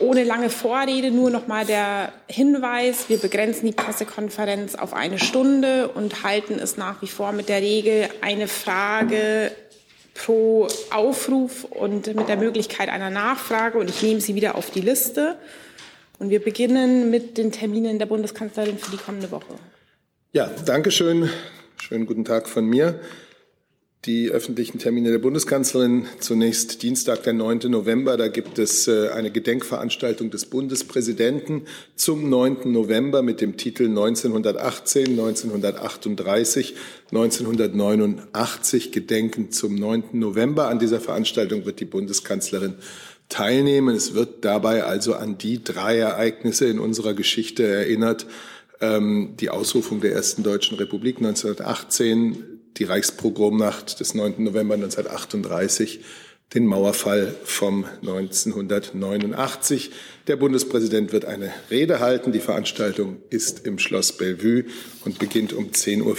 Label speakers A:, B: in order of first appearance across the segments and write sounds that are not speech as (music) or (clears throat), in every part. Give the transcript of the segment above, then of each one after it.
A: Ohne lange Vorrede nur noch mal der Hinweis, wir begrenzen die Pressekonferenz auf eine Stunde und halten es nach wie vor mit der Regel eine Frage pro Aufruf und mit der Möglichkeit einer Nachfrage. Und ich nehme sie wieder auf die Liste. Und wir beginnen mit den Terminen der Bundeskanzlerin für die kommende Woche.
B: Ja, danke schön. Schönen guten Tag von mir. Die öffentlichen Termine der Bundeskanzlerin. Zunächst Dienstag, der 9. November. Da gibt es äh, eine Gedenkveranstaltung des Bundespräsidenten zum 9. November mit dem Titel 1918, 1938, 1989 Gedenken zum 9. November. An dieser Veranstaltung wird die Bundeskanzlerin teilnehmen. Es wird dabei also an die drei Ereignisse in unserer Geschichte erinnert. Ähm, die Ausrufung der ersten Deutschen Republik 1918, die Reichspogromnacht des 9. November 1938, den Mauerfall vom 1989. Der Bundespräsident wird eine Rede halten. Die Veranstaltung ist im Schloss Bellevue und beginnt um 10.50 Uhr.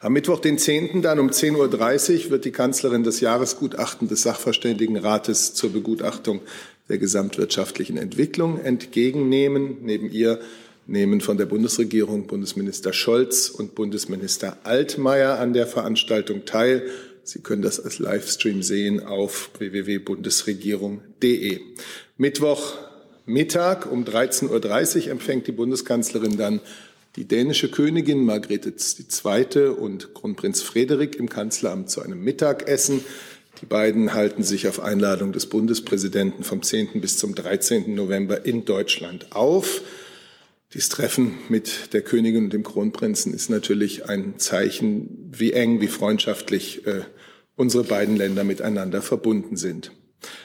B: Am Mittwoch, den 10. dann um 10.30 Uhr wird die Kanzlerin das Jahresgutachten des Sachverständigenrates zur Begutachtung der gesamtwirtschaftlichen Entwicklung entgegennehmen. Neben ihr nehmen von der Bundesregierung Bundesminister Scholz und Bundesminister Altmaier an der Veranstaltung teil. Sie können das als Livestream sehen auf www.bundesregierung.de. Mittwoch Mittag um 13.30 Uhr empfängt die Bundeskanzlerin dann die dänische Königin Margrethe II. und Kronprinz Frederik im Kanzleramt zu einem Mittagessen. Die beiden halten sich auf Einladung des Bundespräsidenten vom 10. bis zum 13. November in Deutschland auf. Dieses Treffen mit der Königin und dem Kronprinzen ist natürlich ein Zeichen, wie eng, wie freundschaftlich äh, unsere beiden Länder miteinander verbunden sind.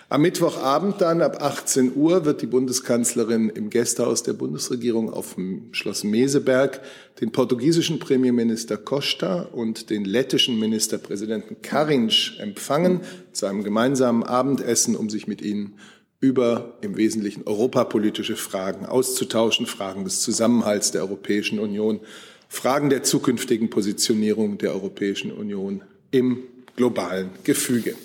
B: Am Mittwochabend dann ab 18 Uhr wird die Bundeskanzlerin im Gästehaus der Bundesregierung auf dem Schloss Meseberg den portugiesischen Premierminister Costa und den lettischen Ministerpräsidenten Karinc empfangen zu einem gemeinsamen Abendessen, um sich mit ihnen über im Wesentlichen europapolitische Fragen auszutauschen, Fragen des Zusammenhalts der Europäischen Union, Fragen der zukünftigen Positionierung der Europäischen Union im globalen Gefüge.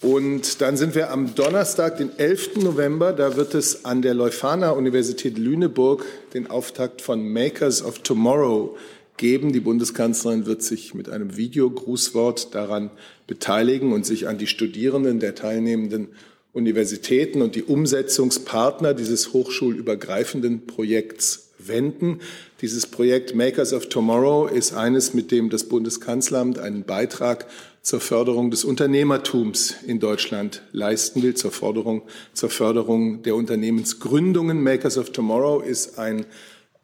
B: Und dann sind wir am Donnerstag, den 11. November, da wird es an der Leuphana Universität Lüneburg den Auftakt von Makers of Tomorrow geben. Die Bundeskanzlerin wird sich mit einem Videogrußwort daran beteiligen und sich an die Studierenden der teilnehmenden Universitäten und die Umsetzungspartner dieses hochschulübergreifenden Projekts wenden. Dieses Projekt Makers of Tomorrow ist eines, mit dem das Bundeskanzleramt einen Beitrag zur Förderung des Unternehmertums in Deutschland leisten will, zur Förderung, zur Förderung der Unternehmensgründungen. Makers of Tomorrow ist ein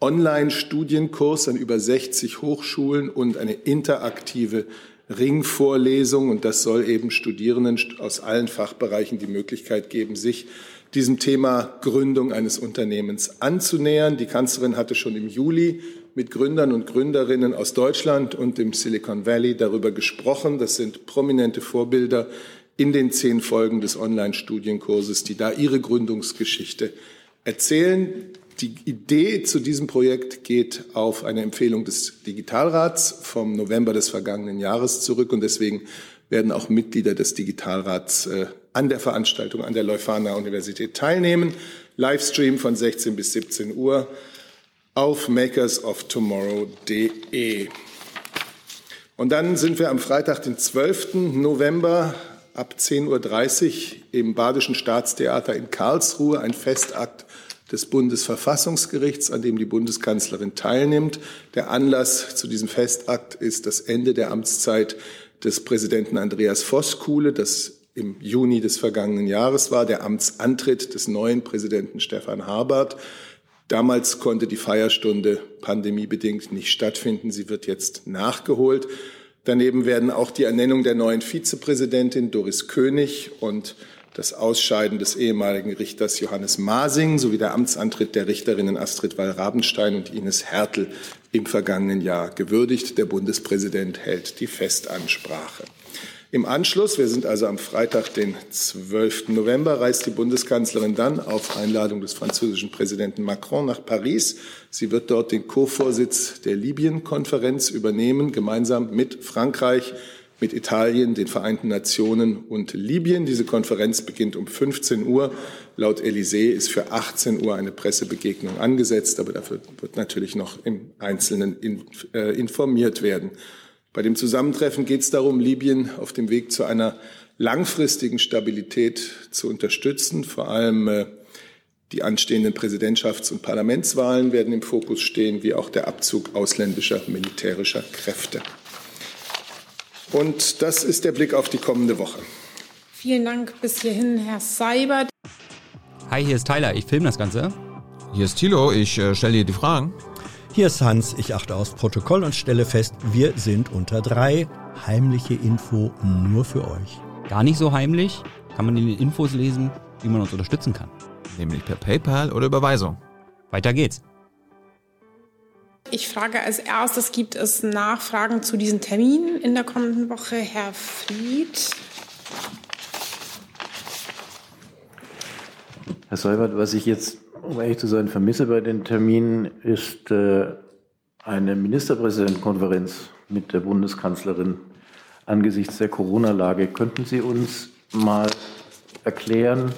B: Online-Studienkurs an über 60 Hochschulen und eine interaktive Ringvorlesung und das soll eben Studierenden aus allen Fachbereichen die Möglichkeit geben, sich diesem Thema Gründung eines Unternehmens anzunähern. Die Kanzlerin hatte schon im Juli mit Gründern und Gründerinnen aus Deutschland und dem Silicon Valley darüber gesprochen. Das sind prominente Vorbilder in den zehn Folgen des Online-Studienkurses, die da ihre Gründungsgeschichte erzählen. Die Idee zu diesem Projekt geht auf eine Empfehlung des Digitalrats vom November des vergangenen Jahres zurück und deswegen werden auch Mitglieder des Digitalrats äh, an der Veranstaltung an der Leuphana Universität teilnehmen. Livestream von 16 bis 17 Uhr auf makersoftomorrow.de. Und dann sind wir am Freitag, den 12. November ab 10.30 Uhr im Badischen Staatstheater in Karlsruhe, ein Festakt des Bundesverfassungsgerichts, an dem die Bundeskanzlerin teilnimmt. Der Anlass zu diesem Festakt ist das Ende der Amtszeit des Präsidenten Andreas Voskuhle, das im Juni des vergangenen Jahres war, der Amtsantritt des neuen Präsidenten Stefan Habert. Damals konnte die Feierstunde pandemiebedingt nicht stattfinden. Sie wird jetzt nachgeholt. Daneben werden auch die Ernennung der neuen Vizepräsidentin Doris König und das Ausscheiden des ehemaligen Richters Johannes Masing sowie der Amtsantritt der Richterinnen Astrid Wall-Rabenstein und Ines Hertel im vergangenen Jahr gewürdigt. Der Bundespräsident hält die Festansprache. Im Anschluss, wir sind also am Freitag, den 12. November, reist die Bundeskanzlerin dann auf Einladung des französischen Präsidenten Macron nach Paris. Sie wird dort den Co-Vorsitz der Libyen-Konferenz übernehmen, gemeinsam mit Frankreich, mit Italien, den Vereinten Nationen und Libyen. Diese Konferenz beginnt um 15 Uhr. Laut Elysée ist für 18 Uhr eine Pressebegegnung angesetzt, aber dafür wird natürlich noch im Einzelnen in, äh, informiert werden. Bei dem Zusammentreffen geht es darum, Libyen auf dem Weg zu einer langfristigen Stabilität zu unterstützen. Vor allem äh, die anstehenden Präsidentschafts- und Parlamentswahlen werden im Fokus stehen, wie auch der Abzug ausländischer militärischer Kräfte. Und das ist der Blick auf die kommende Woche.
A: Vielen Dank bis hierhin, Herr Seibert.
C: Hi, hier ist Tyler, ich filme das Ganze.
D: Hier ist Thilo, ich äh, stelle dir die Fragen.
E: Hier ist Hans, ich achte aufs Protokoll und stelle fest, wir sind unter drei. Heimliche Info nur für euch.
C: Gar nicht so heimlich, kann man in den Infos lesen, wie man uns unterstützen kann.
D: Nämlich per PayPal oder Überweisung.
C: Weiter geht's.
A: Ich frage als erstes, gibt es Nachfragen zu diesen Terminen in der kommenden Woche? Herr Fried.
F: Herr Seibert, was ich jetzt, um ehrlich zu sein, vermisse bei den Terminen, ist äh, eine Ministerpräsidentenkonferenz mit der Bundeskanzlerin angesichts der Corona-Lage. Könnten Sie uns mal erklären,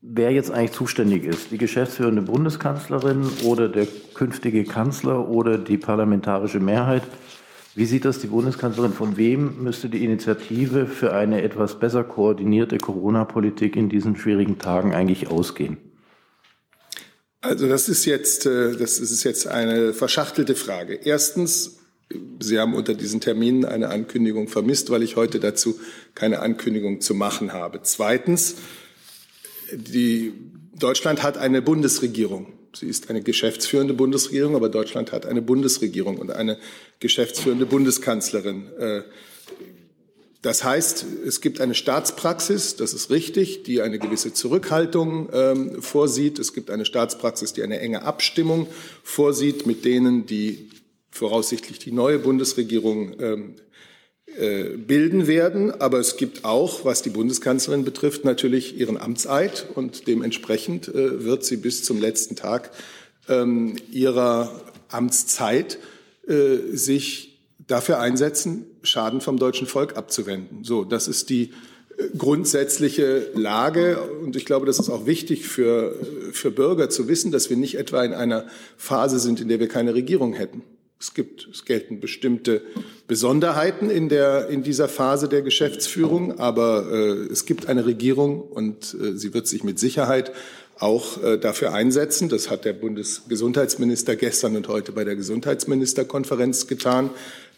F: wer jetzt eigentlich zuständig ist. Die geschäftsführende Bundeskanzlerin oder der künftige Kanzler oder die parlamentarische Mehrheit. Wie sieht das die Bundeskanzlerin? Von wem müsste die Initiative für eine etwas besser koordinierte Corona-Politik in diesen schwierigen Tagen eigentlich ausgehen?
B: Also das ist jetzt, äh, das ist jetzt eine verschachtelte Frage. Erstens, Sie haben unter diesen Terminen eine Ankündigung vermisst, weil ich heute dazu keine Ankündigung zu machen habe. Zweitens, die, Deutschland hat eine Bundesregierung. Sie ist eine geschäftsführende Bundesregierung, aber Deutschland hat eine Bundesregierung und eine geschäftsführende Bundeskanzlerin. Äh, das heißt, es gibt eine Staatspraxis, das ist richtig, die eine gewisse Zurückhaltung ähm, vorsieht. Es gibt eine Staatspraxis, die eine enge Abstimmung vorsieht mit denen, die voraussichtlich die neue Bundesregierung ähm, äh, bilden werden. Aber es gibt auch, was die Bundeskanzlerin betrifft, natürlich ihren Amtseid und dementsprechend äh, wird sie bis zum letzten Tag ähm, ihrer Amtszeit äh, sich dafür einsetzen, Schaden vom deutschen Volk abzuwenden. So, das ist die grundsätzliche Lage. Und ich glaube, das ist auch wichtig für, für Bürger zu wissen, dass wir nicht etwa in einer Phase sind, in der wir keine Regierung hätten. Es gibt, es gelten bestimmte Besonderheiten in der, in dieser Phase der Geschäftsführung, aber äh, es gibt eine Regierung und äh, sie wird sich mit Sicherheit auch äh, dafür einsetzen. Das hat der Bundesgesundheitsminister gestern und heute bei der Gesundheitsministerkonferenz getan,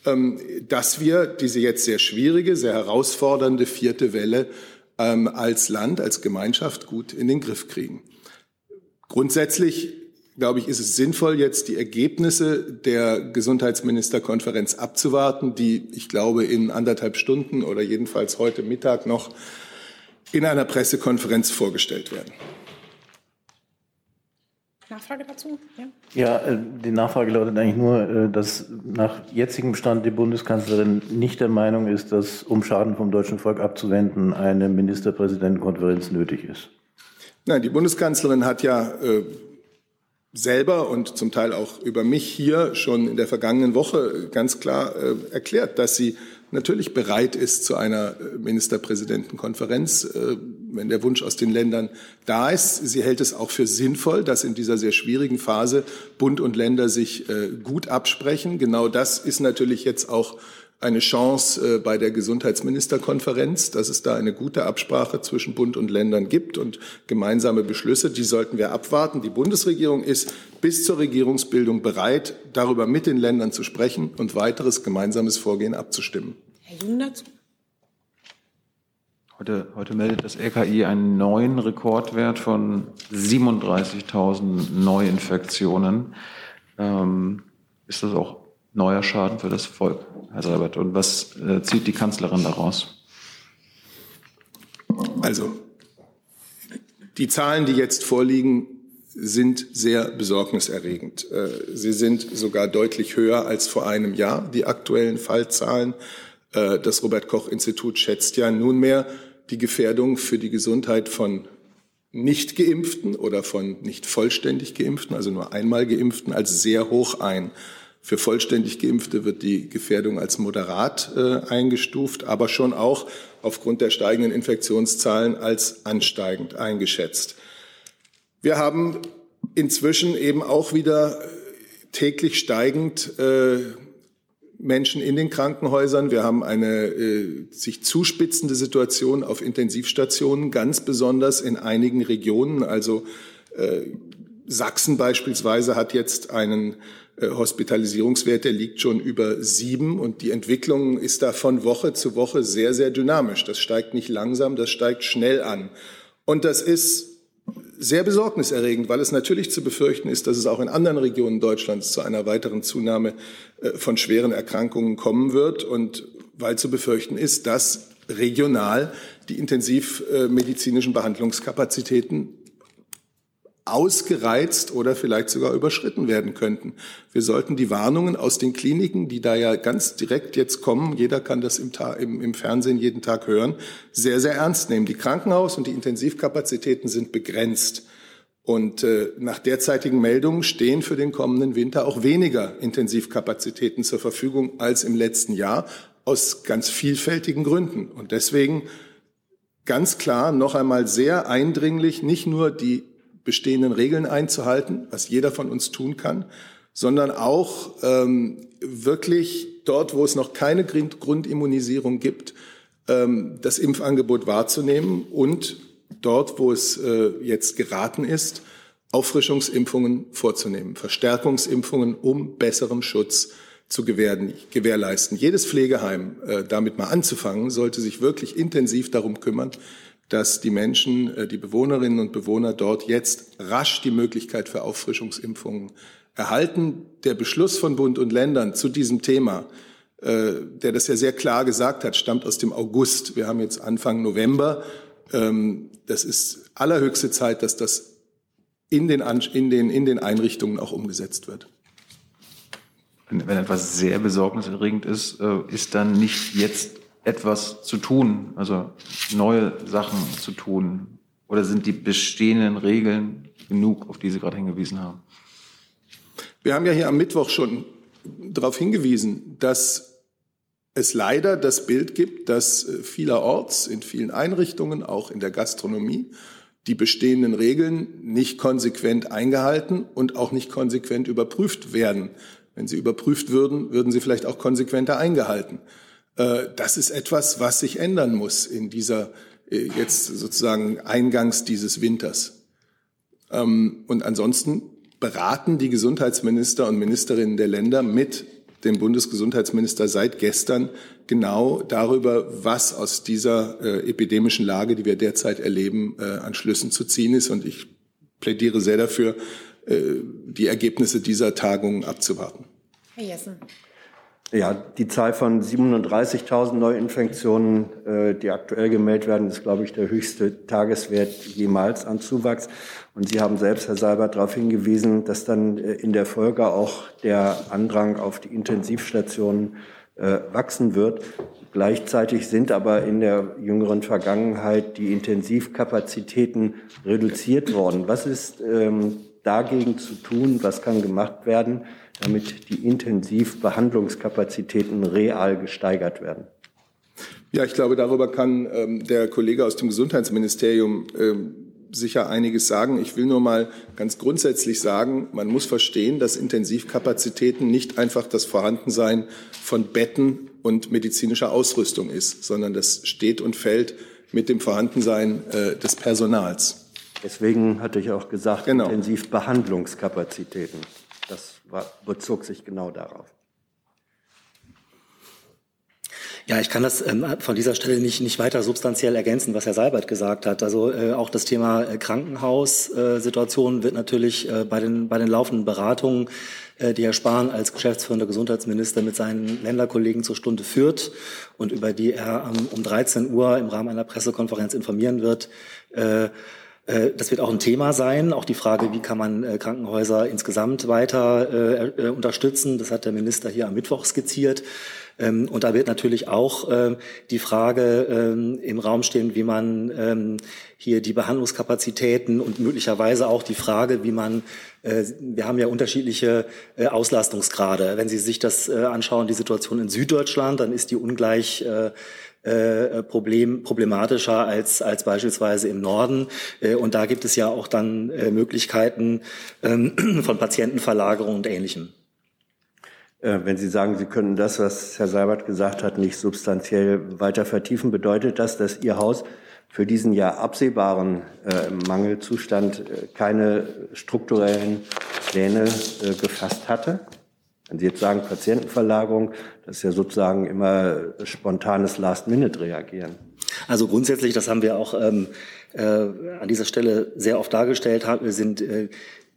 B: ähm, dass wir diese jetzt sehr schwierige, sehr herausfordernde vierte Welle ähm, als Land, als Gemeinschaft gut in den Griff kriegen. Grundsätzlich glaube ich, ist es sinnvoll, jetzt die Ergebnisse der Gesundheitsministerkonferenz abzuwarten, die, ich glaube, in anderthalb Stunden oder jedenfalls heute Mittag noch in einer Pressekonferenz vorgestellt werden.
A: Nachfrage dazu?
F: Ja, ja äh, die Nachfrage lautet eigentlich nur, äh, dass nach jetzigem Stand die Bundeskanzlerin nicht der Meinung ist, dass, um Schaden vom deutschen Volk abzuwenden, eine Ministerpräsidentenkonferenz nötig ist.
B: Nein, die Bundeskanzlerin hat ja äh, selber und zum Teil auch über mich hier schon in der vergangenen Woche ganz klar äh, erklärt, dass sie natürlich bereit ist zu einer äh, Ministerpräsidentenkonferenz, äh, wenn der Wunsch aus den Ländern da ist. Sie hält es auch für sinnvoll, dass in dieser sehr schwierigen Phase Bund und Länder sich äh, gut absprechen. Genau das ist natürlich jetzt auch eine Chance äh, bei der Gesundheitsministerkonferenz, dass es da eine gute Absprache zwischen Bund und Ländern gibt und gemeinsame Beschlüsse. Die sollten wir abwarten. Die Bundesregierung ist bis zur Regierungsbildung bereit, darüber mit den Ländern zu sprechen und weiteres gemeinsames Vorgehen abzustimmen.
A: Herr Jung dazu.
G: Heute, heute meldet das LKI einen neuen Rekordwert von 37.000 Neuinfektionen. Ähm, ist das auch neuer Schaden für das Volk, Herr Seibert. Und was äh, zieht die Kanzlerin daraus?
B: Also, die Zahlen, die jetzt vorliegen, sind sehr besorgniserregend. Äh, sie sind sogar deutlich höher als vor einem Jahr, die aktuellen Fallzahlen. Äh, das Robert Koch Institut schätzt ja nunmehr die Gefährdung für die Gesundheit von nicht geimpften oder von nicht vollständig geimpften, also nur einmal geimpften, als sehr hoch ein. Für vollständig Geimpfte wird die Gefährdung als moderat äh, eingestuft, aber schon auch aufgrund der steigenden Infektionszahlen als ansteigend eingeschätzt. Wir haben inzwischen eben auch wieder täglich steigend äh, Menschen in den Krankenhäusern. Wir haben eine äh, sich zuspitzende Situation auf Intensivstationen, ganz besonders in einigen Regionen. Also äh, Sachsen beispielsweise hat jetzt einen äh, Hospitalisierungswert, der liegt schon über sieben und die Entwicklung ist da von Woche zu Woche sehr, sehr dynamisch. Das steigt nicht langsam, das steigt schnell an. Und das ist sehr besorgniserregend, weil es natürlich zu befürchten ist, dass es auch in anderen Regionen Deutschlands zu einer weiteren Zunahme äh, von schweren Erkrankungen kommen wird und weil zu befürchten ist, dass regional die intensivmedizinischen Behandlungskapazitäten ausgereizt oder vielleicht sogar überschritten werden könnten. Wir sollten die Warnungen aus den Kliniken, die da ja ganz direkt jetzt kommen, jeder kann das im, im, im Fernsehen jeden Tag hören, sehr, sehr ernst nehmen. Die Krankenhaus- und die Intensivkapazitäten sind begrenzt. Und äh, nach derzeitigen Meldungen stehen für den kommenden Winter auch weniger Intensivkapazitäten zur Verfügung als im letzten Jahr aus ganz vielfältigen Gründen. Und deswegen ganz klar noch einmal sehr eindringlich nicht nur die bestehenden Regeln einzuhalten, was jeder von uns tun kann, sondern auch ähm, wirklich dort, wo es noch keine Grundimmunisierung gibt, ähm, das Impfangebot wahrzunehmen und dort, wo es äh, jetzt geraten ist, Auffrischungsimpfungen vorzunehmen, Verstärkungsimpfungen, um besseren Schutz zu gewährleisten. Jedes Pflegeheim, äh, damit mal anzufangen, sollte sich wirklich intensiv darum kümmern, dass die Menschen, äh, die Bewohnerinnen und Bewohner dort jetzt rasch die Möglichkeit für Auffrischungsimpfungen erhalten. Der Beschluss von Bund und Ländern zu diesem Thema, äh, der das ja sehr klar gesagt hat, stammt aus dem August. Wir haben jetzt Anfang November. Ähm, das ist allerhöchste Zeit, dass das in den, in den, in den Einrichtungen auch umgesetzt wird.
G: Wenn, wenn etwas sehr besorgniserregend ist, äh, ist dann nicht jetzt etwas zu tun, also neue Sachen zu tun? Oder sind die bestehenden Regeln genug, auf die Sie gerade hingewiesen haben?
B: Wir haben ja hier am Mittwoch schon darauf hingewiesen, dass es leider das Bild gibt, dass vielerorts in vielen Einrichtungen, auch in der Gastronomie, die bestehenden Regeln nicht konsequent eingehalten und auch nicht konsequent überprüft werden. Wenn sie überprüft würden, würden sie vielleicht auch konsequenter eingehalten. Äh, das ist etwas, was sich ändern muss in dieser äh, jetzt sozusagen Eingangs dieses Winters. Ähm, und ansonsten beraten die Gesundheitsminister und Ministerinnen der Länder mit dem Bundesgesundheitsminister seit gestern genau darüber, was aus dieser äh, epidemischen Lage, die wir derzeit erleben, an Schlüssen zu ziehen ist. Und ich plädiere sehr dafür, die Ergebnisse dieser Tagung abzuwarten.
A: Herr Jessen.
H: Ja, die Zahl von 37.000 Neuinfektionen, äh, die aktuell gemeldet werden, ist, glaube ich, der höchste Tageswert jemals an Zuwachs. Und Sie haben selbst, Herr Seibert, darauf hingewiesen, dass dann äh, in der Folge auch der Andrang auf die Intensivstationen äh, wachsen wird. Gleichzeitig sind aber in der jüngeren Vergangenheit die Intensivkapazitäten reduziert worden. Was ist ähm, dagegen zu tun? Was kann gemacht werden? Damit die Intensivbehandlungskapazitäten real gesteigert werden?
B: Ja, ich glaube, darüber kann ähm, der Kollege aus dem Gesundheitsministerium ähm, sicher einiges sagen. Ich will nur mal ganz grundsätzlich sagen, man muss verstehen, dass Intensivkapazitäten nicht einfach das Vorhandensein von Betten und medizinischer Ausrüstung ist, sondern das steht und fällt mit dem Vorhandensein äh, des Personals.
H: Deswegen hatte ich auch gesagt, genau. Intensivbehandlungskapazitäten. Das war, bezog sich genau darauf.
I: Ja, ich kann das ähm, von dieser Stelle nicht, nicht weiter substanziell ergänzen, was Herr Seibert gesagt hat. Also äh, auch das Thema äh, Krankenhaussituation wird natürlich äh, bei, den, bei den laufenden Beratungen, äh, die Herr Spahn als geschäftsführender Gesundheitsminister mit seinen Länderkollegen zur Stunde führt und über die er ähm, um 13 Uhr im Rahmen einer Pressekonferenz informieren wird, äh, Äh, das wird auch ein Thema sein, auch die Frage, wie kann man äh, Krankenhäuser insgesamt weiter äh, unterstützen. Das hat der Minister hier am Mittwoch skizziert. Ähm, und da wird natürlich auch ähm, die Frage ähm, im Raum stehen, wie man hier die Behandlungskapazitäten und möglicherweise auch die Frage, wie man, wir haben ja unterschiedliche Auslastungsgrade. Wenn Sie sich das anschauen, die Situation in Süddeutschland, dann ist die ungleich äh, Problem, problematischer als, als beispielsweise im Norden. Äh, und da gibt es ja auch dann äh, Möglichkeiten ähm, (clears throat) von Patientenverlagerung und Ähnlichem.
H: Äh, wenn Sie sagen, Sie können das, was Herr Seibert gesagt hat, nicht substanziell weiter vertiefen, bedeutet das, dass Ihr Haus für diesen ja absehbaren Mangelzustand keine strukturellen Pläne gefasst hatte? Wenn Sie jetzt sagen Patientenverlagerung, das ist ja sozusagen immer spontanes Last-Minute-Reagieren.
I: Also grundsätzlich, das haben wir auch ähm, äh, an dieser Stelle sehr oft dargestellt, sind äh,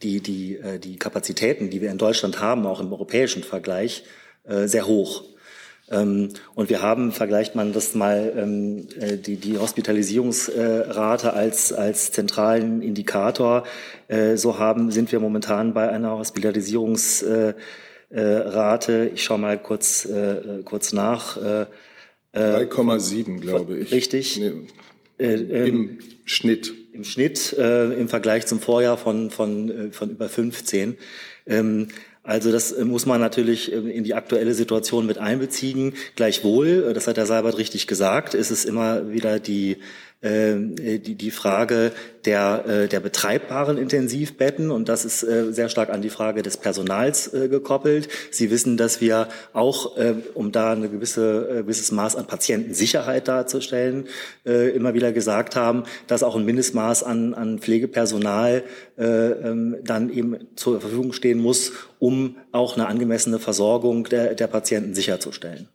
I: die, die, äh, die Kapazitäten, die wir in Deutschland haben, auch im europäischen Vergleich, äh, sehr hoch. Ähm, und wir haben, vergleicht man das mal, ähm, äh, die, die Hospitalisierungsrate als, als zentralen Indikator, äh, so haben, sind wir momentan bei einer Hospitalisierungsrate äh, Rate, ich schaue mal kurz, äh, kurz nach. Äh,
B: 3,7, glaube ich.
I: Richtig. Nee,
B: äh, ähm, Im Schnitt.
I: Im Schnitt äh, im Vergleich zum Vorjahr von, von, äh, von über 15. Also das äh, muss man natürlich ähm, in die aktuelle Situation mit einbeziehen. Gleichwohl, das hat Herr Seibert richtig gesagt, ist es immer wieder die ähm, äh, die, die Frage der, äh, der betreibbaren Intensivbetten und das ist äh, sehr stark an die Frage des Personals gekoppelt. Sie wissen, dass wir auch, um da eine gewisse ein gewisses Maß an Patientensicherheit darzustellen, immer wieder gesagt haben, dass auch ein Mindestmaß an, an Pflegepersonal ähm, dann eben zur Verfügung stehen muss, um auch eine angemessene Versorgung der, der Patienten sicherzustellen.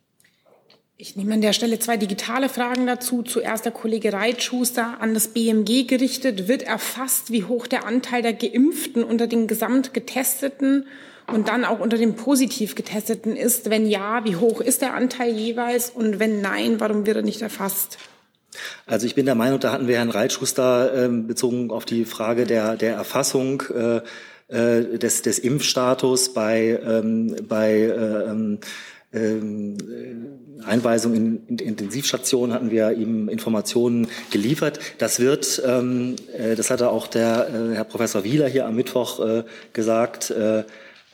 A: Ich nehme an der Stelle zwei digitale Fragen dazu. Zuerst der Kollege Reitschuster an das BMG gerichtet. Wird erfasst, wie hoch der Anteil der Geimpften unter den Gesamtgetesteten und dann auch unter den positiv Getesteten ist? Wenn ja, wie hoch ist der Anteil jeweils? Und wenn nein, warum wird er nicht erfasst?
I: Also ich bin der Meinung, da hatten wir Herrn Reitschuster äh, bezogen auf die Frage der, der Erfassung äh, äh des, des Impfstatus bei, ähm, bei äh, ähm, ähm, Einweisung in, in Intensivstationen hatten wir ihm Informationen geliefert. Das wird, ähm, äh, das hatte auch der äh, Herr Professor Wieler hier am Mittwoch äh, gesagt, äh,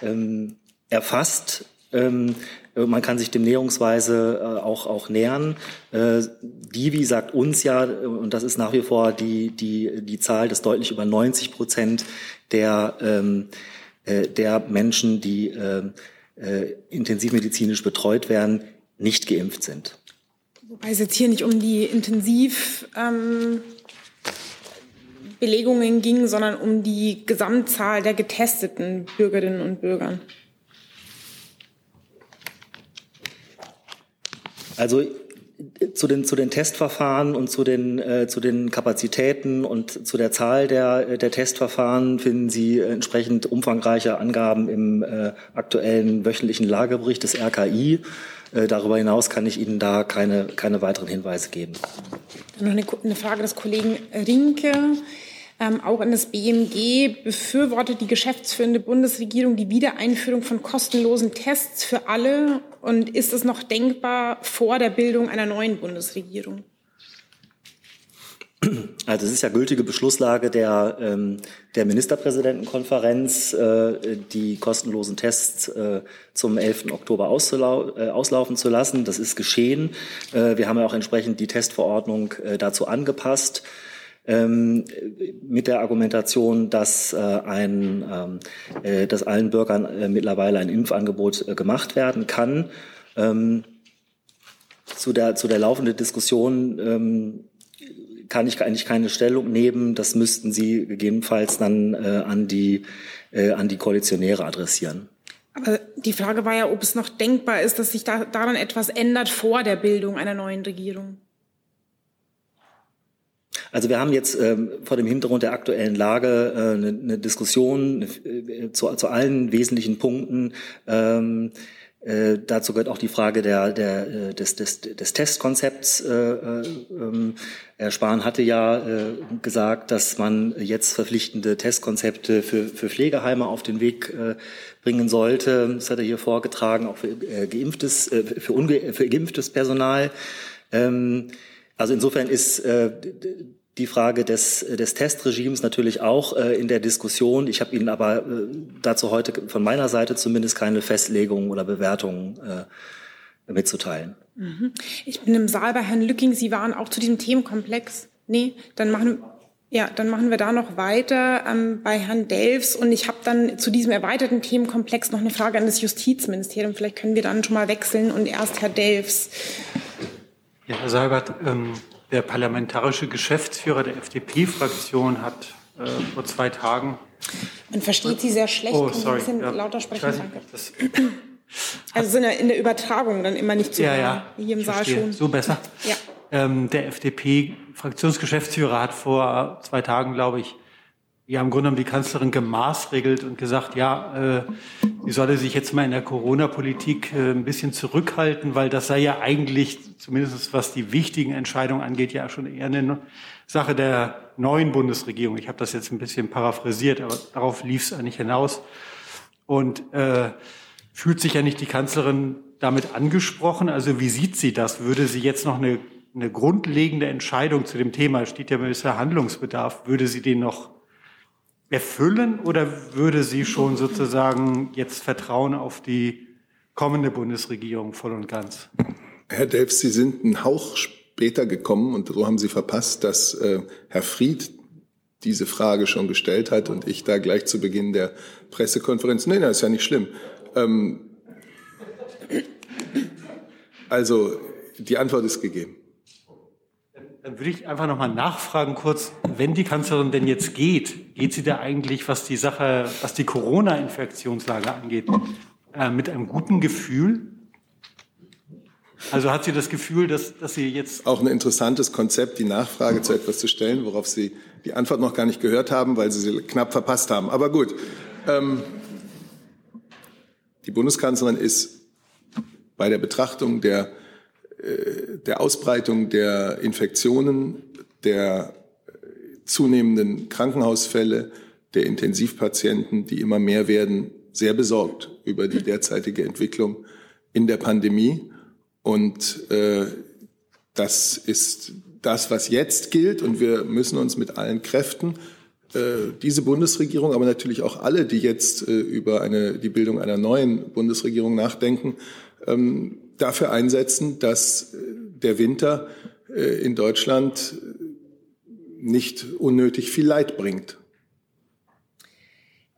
I: ähm, erfasst. Ähm, man kann sich dem näherungsweise äh, auch, auch nähern. Äh, Divi sagt uns ja, und das ist nach wie vor die, die, die Zahl, dass deutlich über 90 Prozent der, ähm, äh, der Menschen, die äh, äh, intensivmedizinisch betreut werden, nicht geimpft sind.
A: Wobei es jetzt hier nicht um die Intensivbelegungen ähm, ging, sondern um die Gesamtzahl der getesteten Bürgerinnen und Bürger.
I: Also zu den, zu den Testverfahren und zu den, äh, zu den Kapazitäten und zu der Zahl der, der Testverfahren finden Sie entsprechend umfangreiche Angaben im äh, aktuellen wöchentlichen Lagebericht des RKI. Äh, darüber hinaus kann ich Ihnen da keine, keine weiteren Hinweise geben.
A: Noch eine, eine Frage des Kollegen Rinke. Ähm, auch an das BMG befürwortet die geschäftsführende Bundesregierung die Wiedereinführung von kostenlosen Tests für alle. Und ist es noch denkbar vor der Bildung einer neuen Bundesregierung?
I: Also es ist ja gültige Beschlusslage der, ähm, der Ministerpräsidentenkonferenz, äh, die kostenlosen Tests äh, zum 11. Oktober auszulau äh, auslaufen zu lassen. Das ist geschehen. Äh, wir haben ja auch entsprechend die Testverordnung äh, dazu angepasst ähm, mit der Argumentation, dass, äh, ein, ähm, äh, dass allen Bürgern äh, mittlerweile ein Impfangebot äh, gemacht werden kann. Ähm, zu, der, zu der laufenden Diskussion ähm, kann ich eigentlich keine Stellung nehmen. Das müssten Sie gegebenenfalls dann äh, an, die, äh, an die Koalitionäre adressieren.
A: Aber die Frage war ja, ob es noch denkbar ist, dass sich da, daran etwas ändert vor der Bildung einer neuen Regierung.
I: Also wir haben jetzt ähm, vor dem Hintergrund der aktuellen Lage äh, eine, eine Diskussion äh, zu, zu allen wesentlichen Punkten. Ähm, Äh, dazu gehört auch die Frage der, der, äh, des, des, des Testkonzepts. Äh, ähm, Herr Spahn hatte ja äh, gesagt, dass man jetzt verpflichtende Testkonzepte für, für Pflegeheime auf den Weg äh, bringen sollte. Das hat er hier vorgetragen, auch für, äh, geimpftes, äh, für, unge für geimpftes Personal. Ähm, also insofern ist äh, die Frage des, des Testregimes natürlich auch äh, in der Diskussion. Ich habe Ihnen aber äh, dazu heute von meiner Seite zumindest keine Festlegungen oder Bewertungen äh, mitzuteilen.
A: Mhm. Ich bin im Saal bei Herrn Lücking. Sie waren auch zu diesem Themenkomplex. Nee, dann machen, ja, dann machen wir da noch weiter ähm, bei Herrn Delfs. Und ich habe dann zu diesem erweiterten Themenkomplex noch eine Frage an das Justizministerium. Vielleicht können wir dann schon mal wechseln und erst Herr Delfs.
J: Ja, Herr Seibert, ähm, der parlamentarische Geschäftsführer der FDP-Fraktion hat äh, vor zwei Tagen.
A: Man versteht Sie sehr schlecht.
J: Oh, sorry.
A: Ein bisschen
J: ja,
A: lauter sprechen,
J: nicht,
A: danke.
J: Das, (clears throat)
A: also in der, in der Übertragung dann immer nicht zu
J: ja,
A: hören.
J: ja,
A: Hier im Saal
J: verstehe.
A: schon.
J: So besser.
A: Ja.
J: Ähm, der FDP-Fraktionsgeschäftsführer hat vor zwei Tagen, glaube ich, ja im Grunde genommen die Kanzlerin gemaßregelt und gesagt, ja, äh, sie solle sich jetzt mal in der Corona-Politik äh, ein bisschen zurückhalten, weil das sei ja eigentlich, zumindest was die wichtigen Entscheidungen angeht, ja schon eher eine Sache der neuen Bundesregierung. Ich habe das jetzt ein bisschen paraphrasiert, aber darauf lief es eigentlich hinaus. Und äh, fühlt sich ja nicht die Kanzlerin damit angesprochen? Also wie sieht sie das? Würde sie jetzt noch eine, eine grundlegende Entscheidung zu dem Thema, steht ja gewisser Handlungsbedarf, würde sie den noch erfüllen oder würde sie schon sozusagen jetzt Vertrauen auf die kommende Bundesregierung voll und ganz?
B: Herr Delfs, Sie sind einen Hauch später gekommen und so haben Sie verpasst, dass äh, Herr Fried diese Frage schon gestellt hat und ich da gleich zu Beginn der Pressekonferenz, nein, das ist ja nicht schlimm. Ähm, also die Antwort ist gegeben.
J: Dann würde ich einfach nochmal nachfragen kurz, wenn die Kanzlerin denn jetzt geht, geht sie da eigentlich, was die Sache, was die Corona-Infektionslage angeht, äh, mit einem guten Gefühl? Also hat sie das Gefühl, dass, dass sie jetzt...
B: Auch ein interessantes Konzept, die Nachfrage zu etwas zu stellen, worauf Sie die Antwort noch gar nicht gehört haben, weil Sie sie knapp verpasst haben. Aber gut. Ähm, die Bundeskanzlerin ist bei der Betrachtung der der Ausbreitung der Infektionen, der zunehmenden Krankenhausfälle, der Intensivpatienten, die immer mehr werden, sehr besorgt über die derzeitige Entwicklung in der Pandemie. Und äh, das ist das, was jetzt gilt. Und wir müssen uns mit allen Kräften äh, diese Bundesregierung, aber natürlich auch alle, die jetzt äh, über eine, die Bildung einer neuen Bundesregierung nachdenken, ähm, dafür einsetzen, dass äh, der Winter äh, in Deutschland nicht unnötig viel Leid bringt.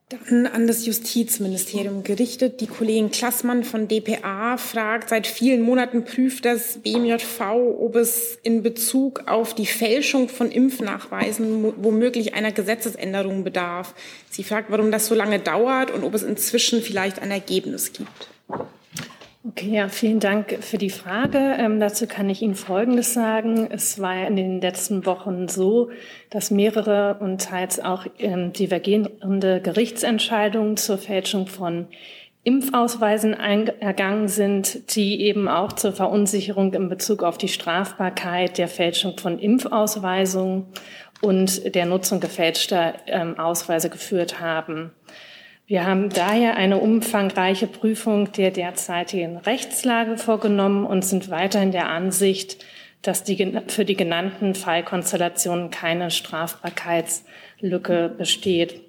A: Dann an das Justizministerium gerichtet. Die Kollegin Klassmann von dpa fragt, seit vielen Monaten prüft das BMJV, ob es in Bezug auf die Fälschung von Impfnachweisen womöglich einer Gesetzesänderung bedarf. Sie fragt, warum das so lange dauert und ob es inzwischen vielleicht ein Ergebnis gibt.
K: Okay, ja, vielen Dank für die Frage. Ähm, dazu kann ich Ihnen Folgendes sagen. Es war in den letzten Wochen so, dass mehrere und teils auch ähm, divergierende Gerichtsentscheidungen zur Fälschung von Impfausweisen ergangen sind, die eben auch zur Verunsicherung in Bezug auf die Strafbarkeit der Fälschung von Impfausweisungen und der Nutzung gefälschter ähm, Ausweise geführt haben. Wir haben daher eine umfangreiche Prüfung der derzeitigen Rechtslage vorgenommen und sind weiterhin der Ansicht, dass die, für die genannten Fallkonstellationen keine Strafbarkeitslücke besteht.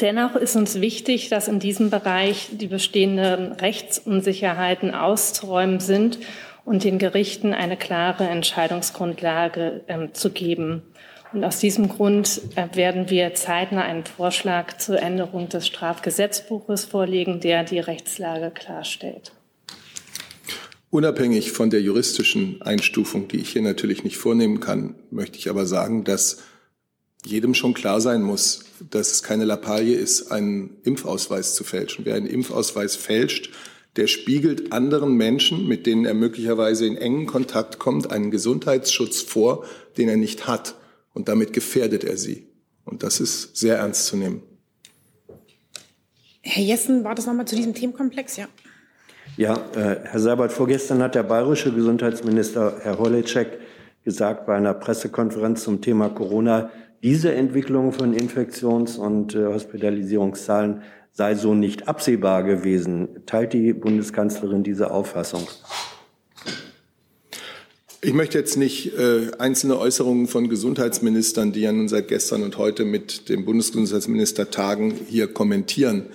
K: Dennoch ist uns wichtig, dass in diesem Bereich die bestehenden Rechtsunsicherheiten auszuräumen sind und den Gerichten eine klare Entscheidungsgrundlage äh, zu geben. Und aus diesem Grund äh, werden wir zeitnah einen Vorschlag zur Änderung des Strafgesetzbuches vorlegen, der die Rechtslage klarstellt.
B: Unabhängig von der juristischen Einstufung, die ich hier natürlich nicht vornehmen kann, möchte ich aber sagen, dass jedem schon klar sein muss, dass es keine Lappalie ist, einen Impfausweis zu fälschen. Wer einen Impfausweis fälscht, der spiegelt anderen Menschen, mit denen er möglicherweise in engen Kontakt kommt, einen Gesundheitsschutz vor, den er nicht hat und damit gefährdet er sie. Und das ist sehr ernst zu nehmen.
A: Herr Jessen, war das nochmal zu diesem Themenkomplex? Ja.
H: Ja, äh, Herr Seibert, vorgestern hat der bayerische Gesundheitsminister Herr Holecek gesagt bei einer Pressekonferenz zum Thema Corona, diese Entwicklung von Infektions- und äh, Hospitalisierungszahlen sei so nicht absehbar gewesen. Teilt die Bundeskanzlerin diese Auffassung?
B: Ich möchte jetzt nicht äh, einzelne Äußerungen von Gesundheitsministern, die ja nun seit gestern und heute mit dem Bundesgesundheitsminister tagen, hier kommentieren.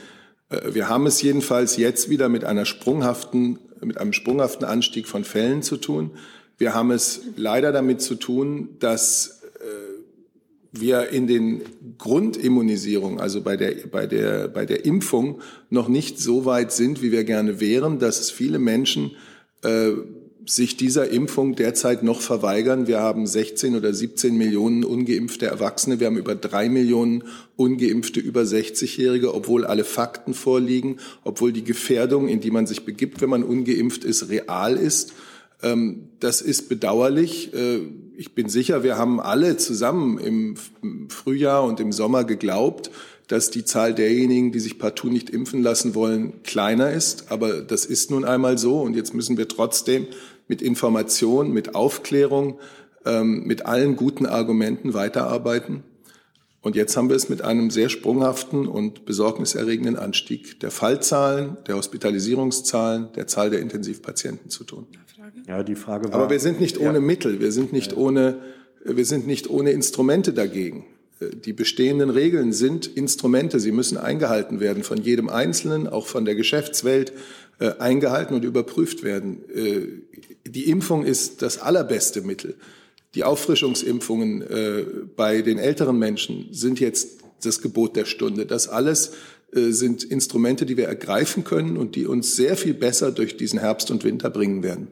B: Äh, wir haben es jedenfalls jetzt wieder mit einer sprunghaften, mit einem sprunghaften Anstieg von Fällen zu tun. Wir haben es leider damit zu tun, dass äh, wir in den Grundimmunisierungen, also bei der, bei, der, bei der Impfung, noch nicht so weit sind, wie wir gerne wären, dass es viele Menschen äh, sich dieser Impfung derzeit noch verweigern. Wir haben 16 oder 17 Millionen ungeimpfte Erwachsene. Wir haben über drei Millionen ungeimpfte über 60-Jährige, obwohl alle Fakten vorliegen, obwohl die Gefährdung, in die man sich begibt, wenn man ungeimpft ist, real ist. Ähm, das ist bedauerlich. Äh, ich bin sicher, wir haben alle zusammen im Frühjahr und im Sommer geglaubt, dass die Zahl derjenigen, die sich partout nicht impfen lassen wollen, kleiner ist. Aber das ist nun einmal so. Und jetzt müssen wir trotzdem mit Information, mit Aufklärung, ähm, mit allen guten Argumenten weiterarbeiten. Und jetzt haben wir es mit einem sehr sprunghaften und besorgniserregenden Anstieg der Fallzahlen, der Hospitalisierungszahlen, der Zahl der Intensivpatienten zu tun.
H: Ja, die Frage war.
B: Aber wir sind nicht ohne ja. Mittel, wir sind nicht ja. ohne, wir sind nicht ohne Instrumente dagegen. Die bestehenden Regeln sind Instrumente, sie müssen eingehalten werden von jedem Einzelnen, auch von der Geschäftswelt, äh, eingehalten und überprüft werden. Äh, die Impfung ist das allerbeste Mittel. Die Auffrischungsimpfungen äh, bei den älteren Menschen sind jetzt das Gebot der Stunde. Das alles sind Instrumente, die wir ergreifen können und die uns sehr viel besser durch diesen Herbst und Winter bringen werden.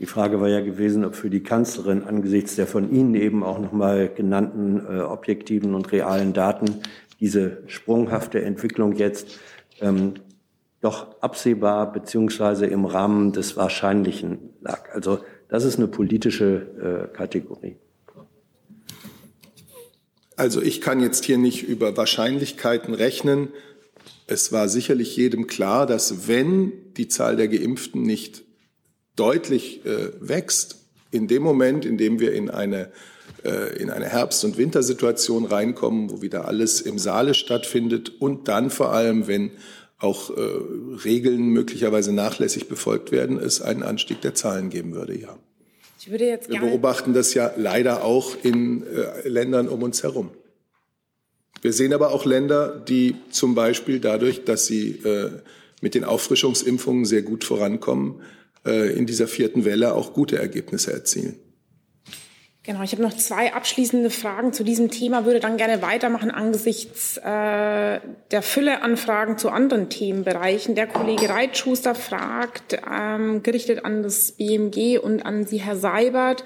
H: Die Frage war ja gewesen, ob für die Kanzlerin angesichts der von Ihnen eben auch nochmal genannten äh, objektiven und realen Daten diese sprunghafte Entwicklung jetzt ähm, doch absehbar beziehungsweise im Rahmen des Wahrscheinlichen lag. Also das ist eine politische äh, Kategorie.
B: Also ich kann jetzt hier nicht über Wahrscheinlichkeiten rechnen. Es war sicherlich jedem klar, dass wenn die Zahl der Geimpften nicht deutlich äh, wächst, in dem Moment, in dem wir in eine, äh, in eine Herbst- und Wintersituation reinkommen, wo wieder alles im Saale stattfindet und dann vor allem, wenn auch äh, Regeln möglicherweise nachlässig befolgt werden, es einen Anstieg der Zahlen geben würde, ja.
A: Ich würde jetzt
B: Wir beobachten das ja leider auch in äh, Ländern um uns herum. Wir sehen aber auch Länder, die zum Beispiel dadurch, dass sie äh, mit den Auffrischungsimpfungen sehr gut vorankommen, in dieser vierten Welle auch gute Ergebnisse erzielen.
A: Genau, ich habe noch zwei abschließende Fragen zu diesem Thema, würde dann gerne weitermachen angesichts äh, der Fülle an Fragen zu anderen Themenbereichen. Der Kollege Reitschuster fragt, ähm, gerichtet an das BMG und an Sie, Herr Seibert.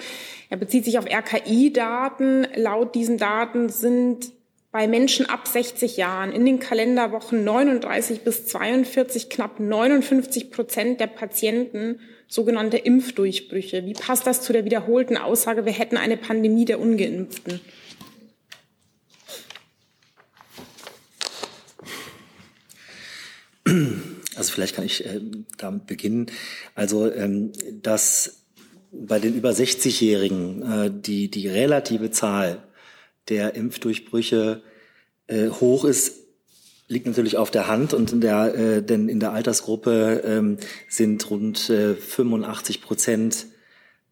A: Er bezieht sich auf RKI-Daten. Laut diesen Daten sind bei Menschen ab 60 Jahren in den Kalenderwochen 39 bis 42 knapp 59 Prozent der Patienten sogenannte Impfdurchbrüche. Wie passt das zu der wiederholten Aussage, wir hätten eine Pandemie der ungeimpften?
I: Also vielleicht kann ich äh, damit beginnen. Also ähm, dass bei den über 60-Jährigen äh, die, die relative Zahl der Impfdurchbrüche äh, hoch ist, liegt natürlich auf der Hand und in der, äh, denn in der Altersgruppe ähm, sind rund äh, 85 Prozent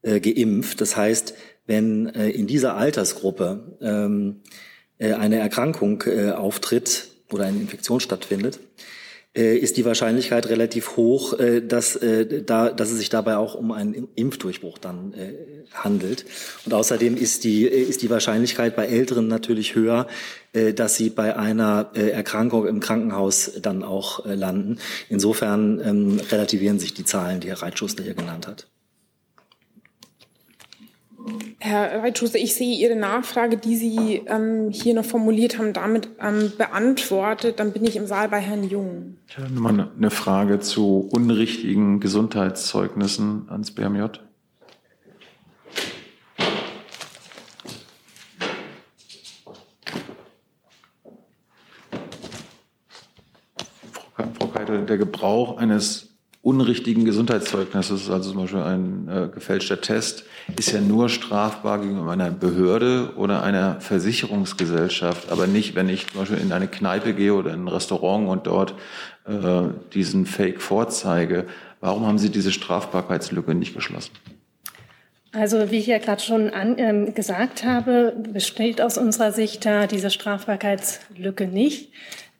I: äh, geimpft. Das heißt, wenn äh, in dieser Altersgruppe ähm, äh, eine Erkrankung äh, auftritt oder eine Infektion stattfindet, ist die Wahrscheinlichkeit relativ hoch, äh, dass, äh, da, dass es sich dabei auch um einen Impfdurchbruch dann handelt. Und außerdem ist die, ist die Wahrscheinlichkeit bei Älteren natürlich höher, dass sie bei einer Erkrankung im Krankenhaus dann auch landen. Insofern ähm, relativieren sich die Zahlen, die Herr Reitschuster hier genannt hat.
A: Herr Reitschuster, ich sehe Ihre Nachfrage, die Sie ähm, hier noch formuliert haben, damit ähm, beantwortet. Dann bin ich im Saal bei Herrn Jung.
G: Ich habe nochmal eine Frage zu unrichtigen Gesundheitszeugnissen ans BMJ. Frau Keitel, der Gebrauch eines unrichtigen Gesundheitszeugnisses, also zum Beispiel ein äh, gefälschter Test, ist ja nur strafbar gegenüber einer Behörde oder einer Versicherungsgesellschaft, aber nicht, wenn ich zum Beispiel in eine Kneipe gehe oder in ein Restaurant und dort äh, diesen Fake vorzeige. Warum haben Sie diese Strafbarkeitslücke nicht geschlossen?
K: Also wie ich ja gerade schon an, ähm, gesagt habe, besteht aus unserer Sicht da diese Strafbarkeitslücke nicht.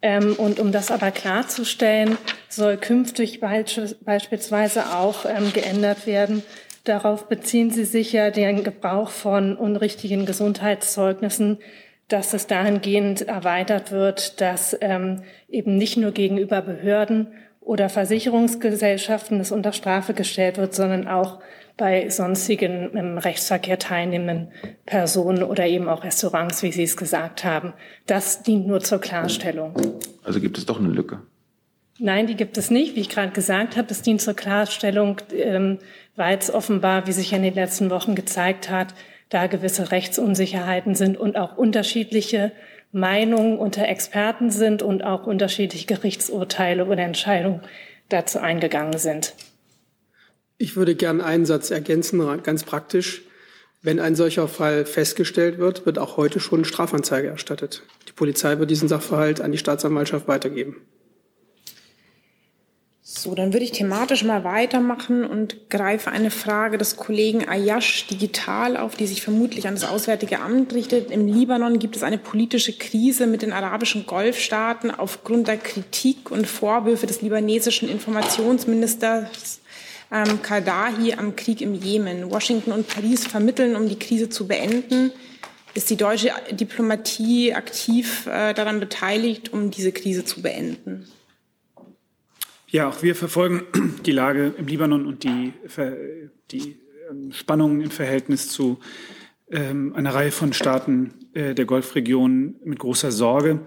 K: Ähm, und um das aber klarzustellen, soll künftig beispielsweise auch ähm, geändert werden. Darauf beziehen Sie sich ja den Gebrauch von unrichtigen Gesundheitszeugnissen, dass es dahingehend erweitert wird, dass ähm, eben nicht nur gegenüber Behörden oder Versicherungsgesellschaften es unter Strafe gestellt wird, sondern auch bei sonstigen im Rechtsverkehr teilnehmenden Personen oder eben auch Restaurants, wie Sie es gesagt haben. Das dient nur zur Klarstellung.
G: Also gibt es doch eine Lücke.
K: Nein, die gibt es nicht. Wie ich gerade gesagt habe, es dient zur Klarstellung, ähm, weil es offenbar, wie sich in den letzten Wochen gezeigt hat, da gewisse Rechtsunsicherheiten sind und auch unterschiedliche Meinungen unter Experten sind und auch unterschiedliche Gerichtsurteile oder Entscheidungen dazu eingegangen sind.
L: Ich würde gern einen Satz ergänzen, ganz praktisch. Wenn ein solcher Fall festgestellt wird, wird auch heute schon Strafanzeige erstattet. Die Polizei wird diesen Sachverhalt an die Staatsanwaltschaft weitergeben.
A: So, dann würde ich thematisch mal weitermachen und greife eine Frage des Kollegen Ayash digital auf, die sich vermutlich an das Auswärtige Amt richtet. Im Libanon gibt es eine politische Krise mit den arabischen Golfstaaten aufgrund der Kritik und Vorwürfe des libanesischen Informationsministers ähm, Kardahi am Krieg im Jemen. Washington und Paris vermitteln, um die Krise zu beenden. Ist die deutsche Diplomatie aktiv äh, daran beteiligt, um diese Krise zu beenden?
M: Ja, auch wir verfolgen (clears throat) die Lage im Libanon und die, die ähm, Spannungen im Verhältnis zu ähm, einer Reihe von Staaten äh, der Golfregion mit großer Sorge.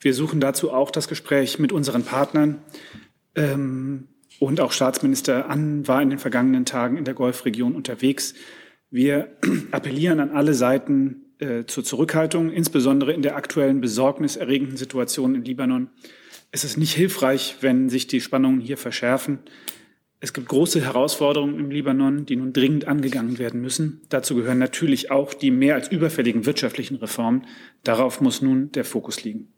M: Wir suchen dazu auch das Gespräch mit unseren Partnern. Ähm, und auch Staatsminister An war in den vergangenen Tagen in der Golfregion unterwegs. Wir (clears throat) appellieren an alle Seiten äh, zur Zurückhaltung, insbesondere in der aktuellen besorgniserregenden Situation in Libanon. Es ist nicht hilfreich, wenn sich die Spannungen hier verschärfen. Es gibt große Herausforderungen im Libanon, die nun dringend angegangen werden müssen. Dazu gehören natürlich auch die mehr als überfälligen wirtschaftlichen Reformen. Darauf muss nun der Fokus liegen.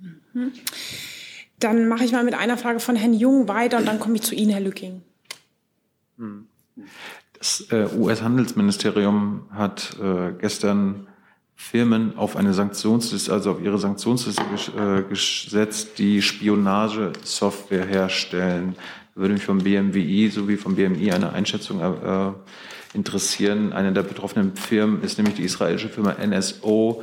A: Mhm. Dann mache ich mal mit einer Frage von Herrn Jung weiter und dann komme ich zu Ihnen, Herr Lücking.
G: Das äh, US-Handelsministerium hat äh, gestern Firmen auf eine Sanktionsliste, also auf ihre Sanktionsliste äh, gesetzt, die Spionagesoftware herstellen. Da würde mich vom BMWI sowie vom BMI eine Einschätzung interessieren. Eine der betroffenen Firmen ist nämlich die israelische Firma NSO,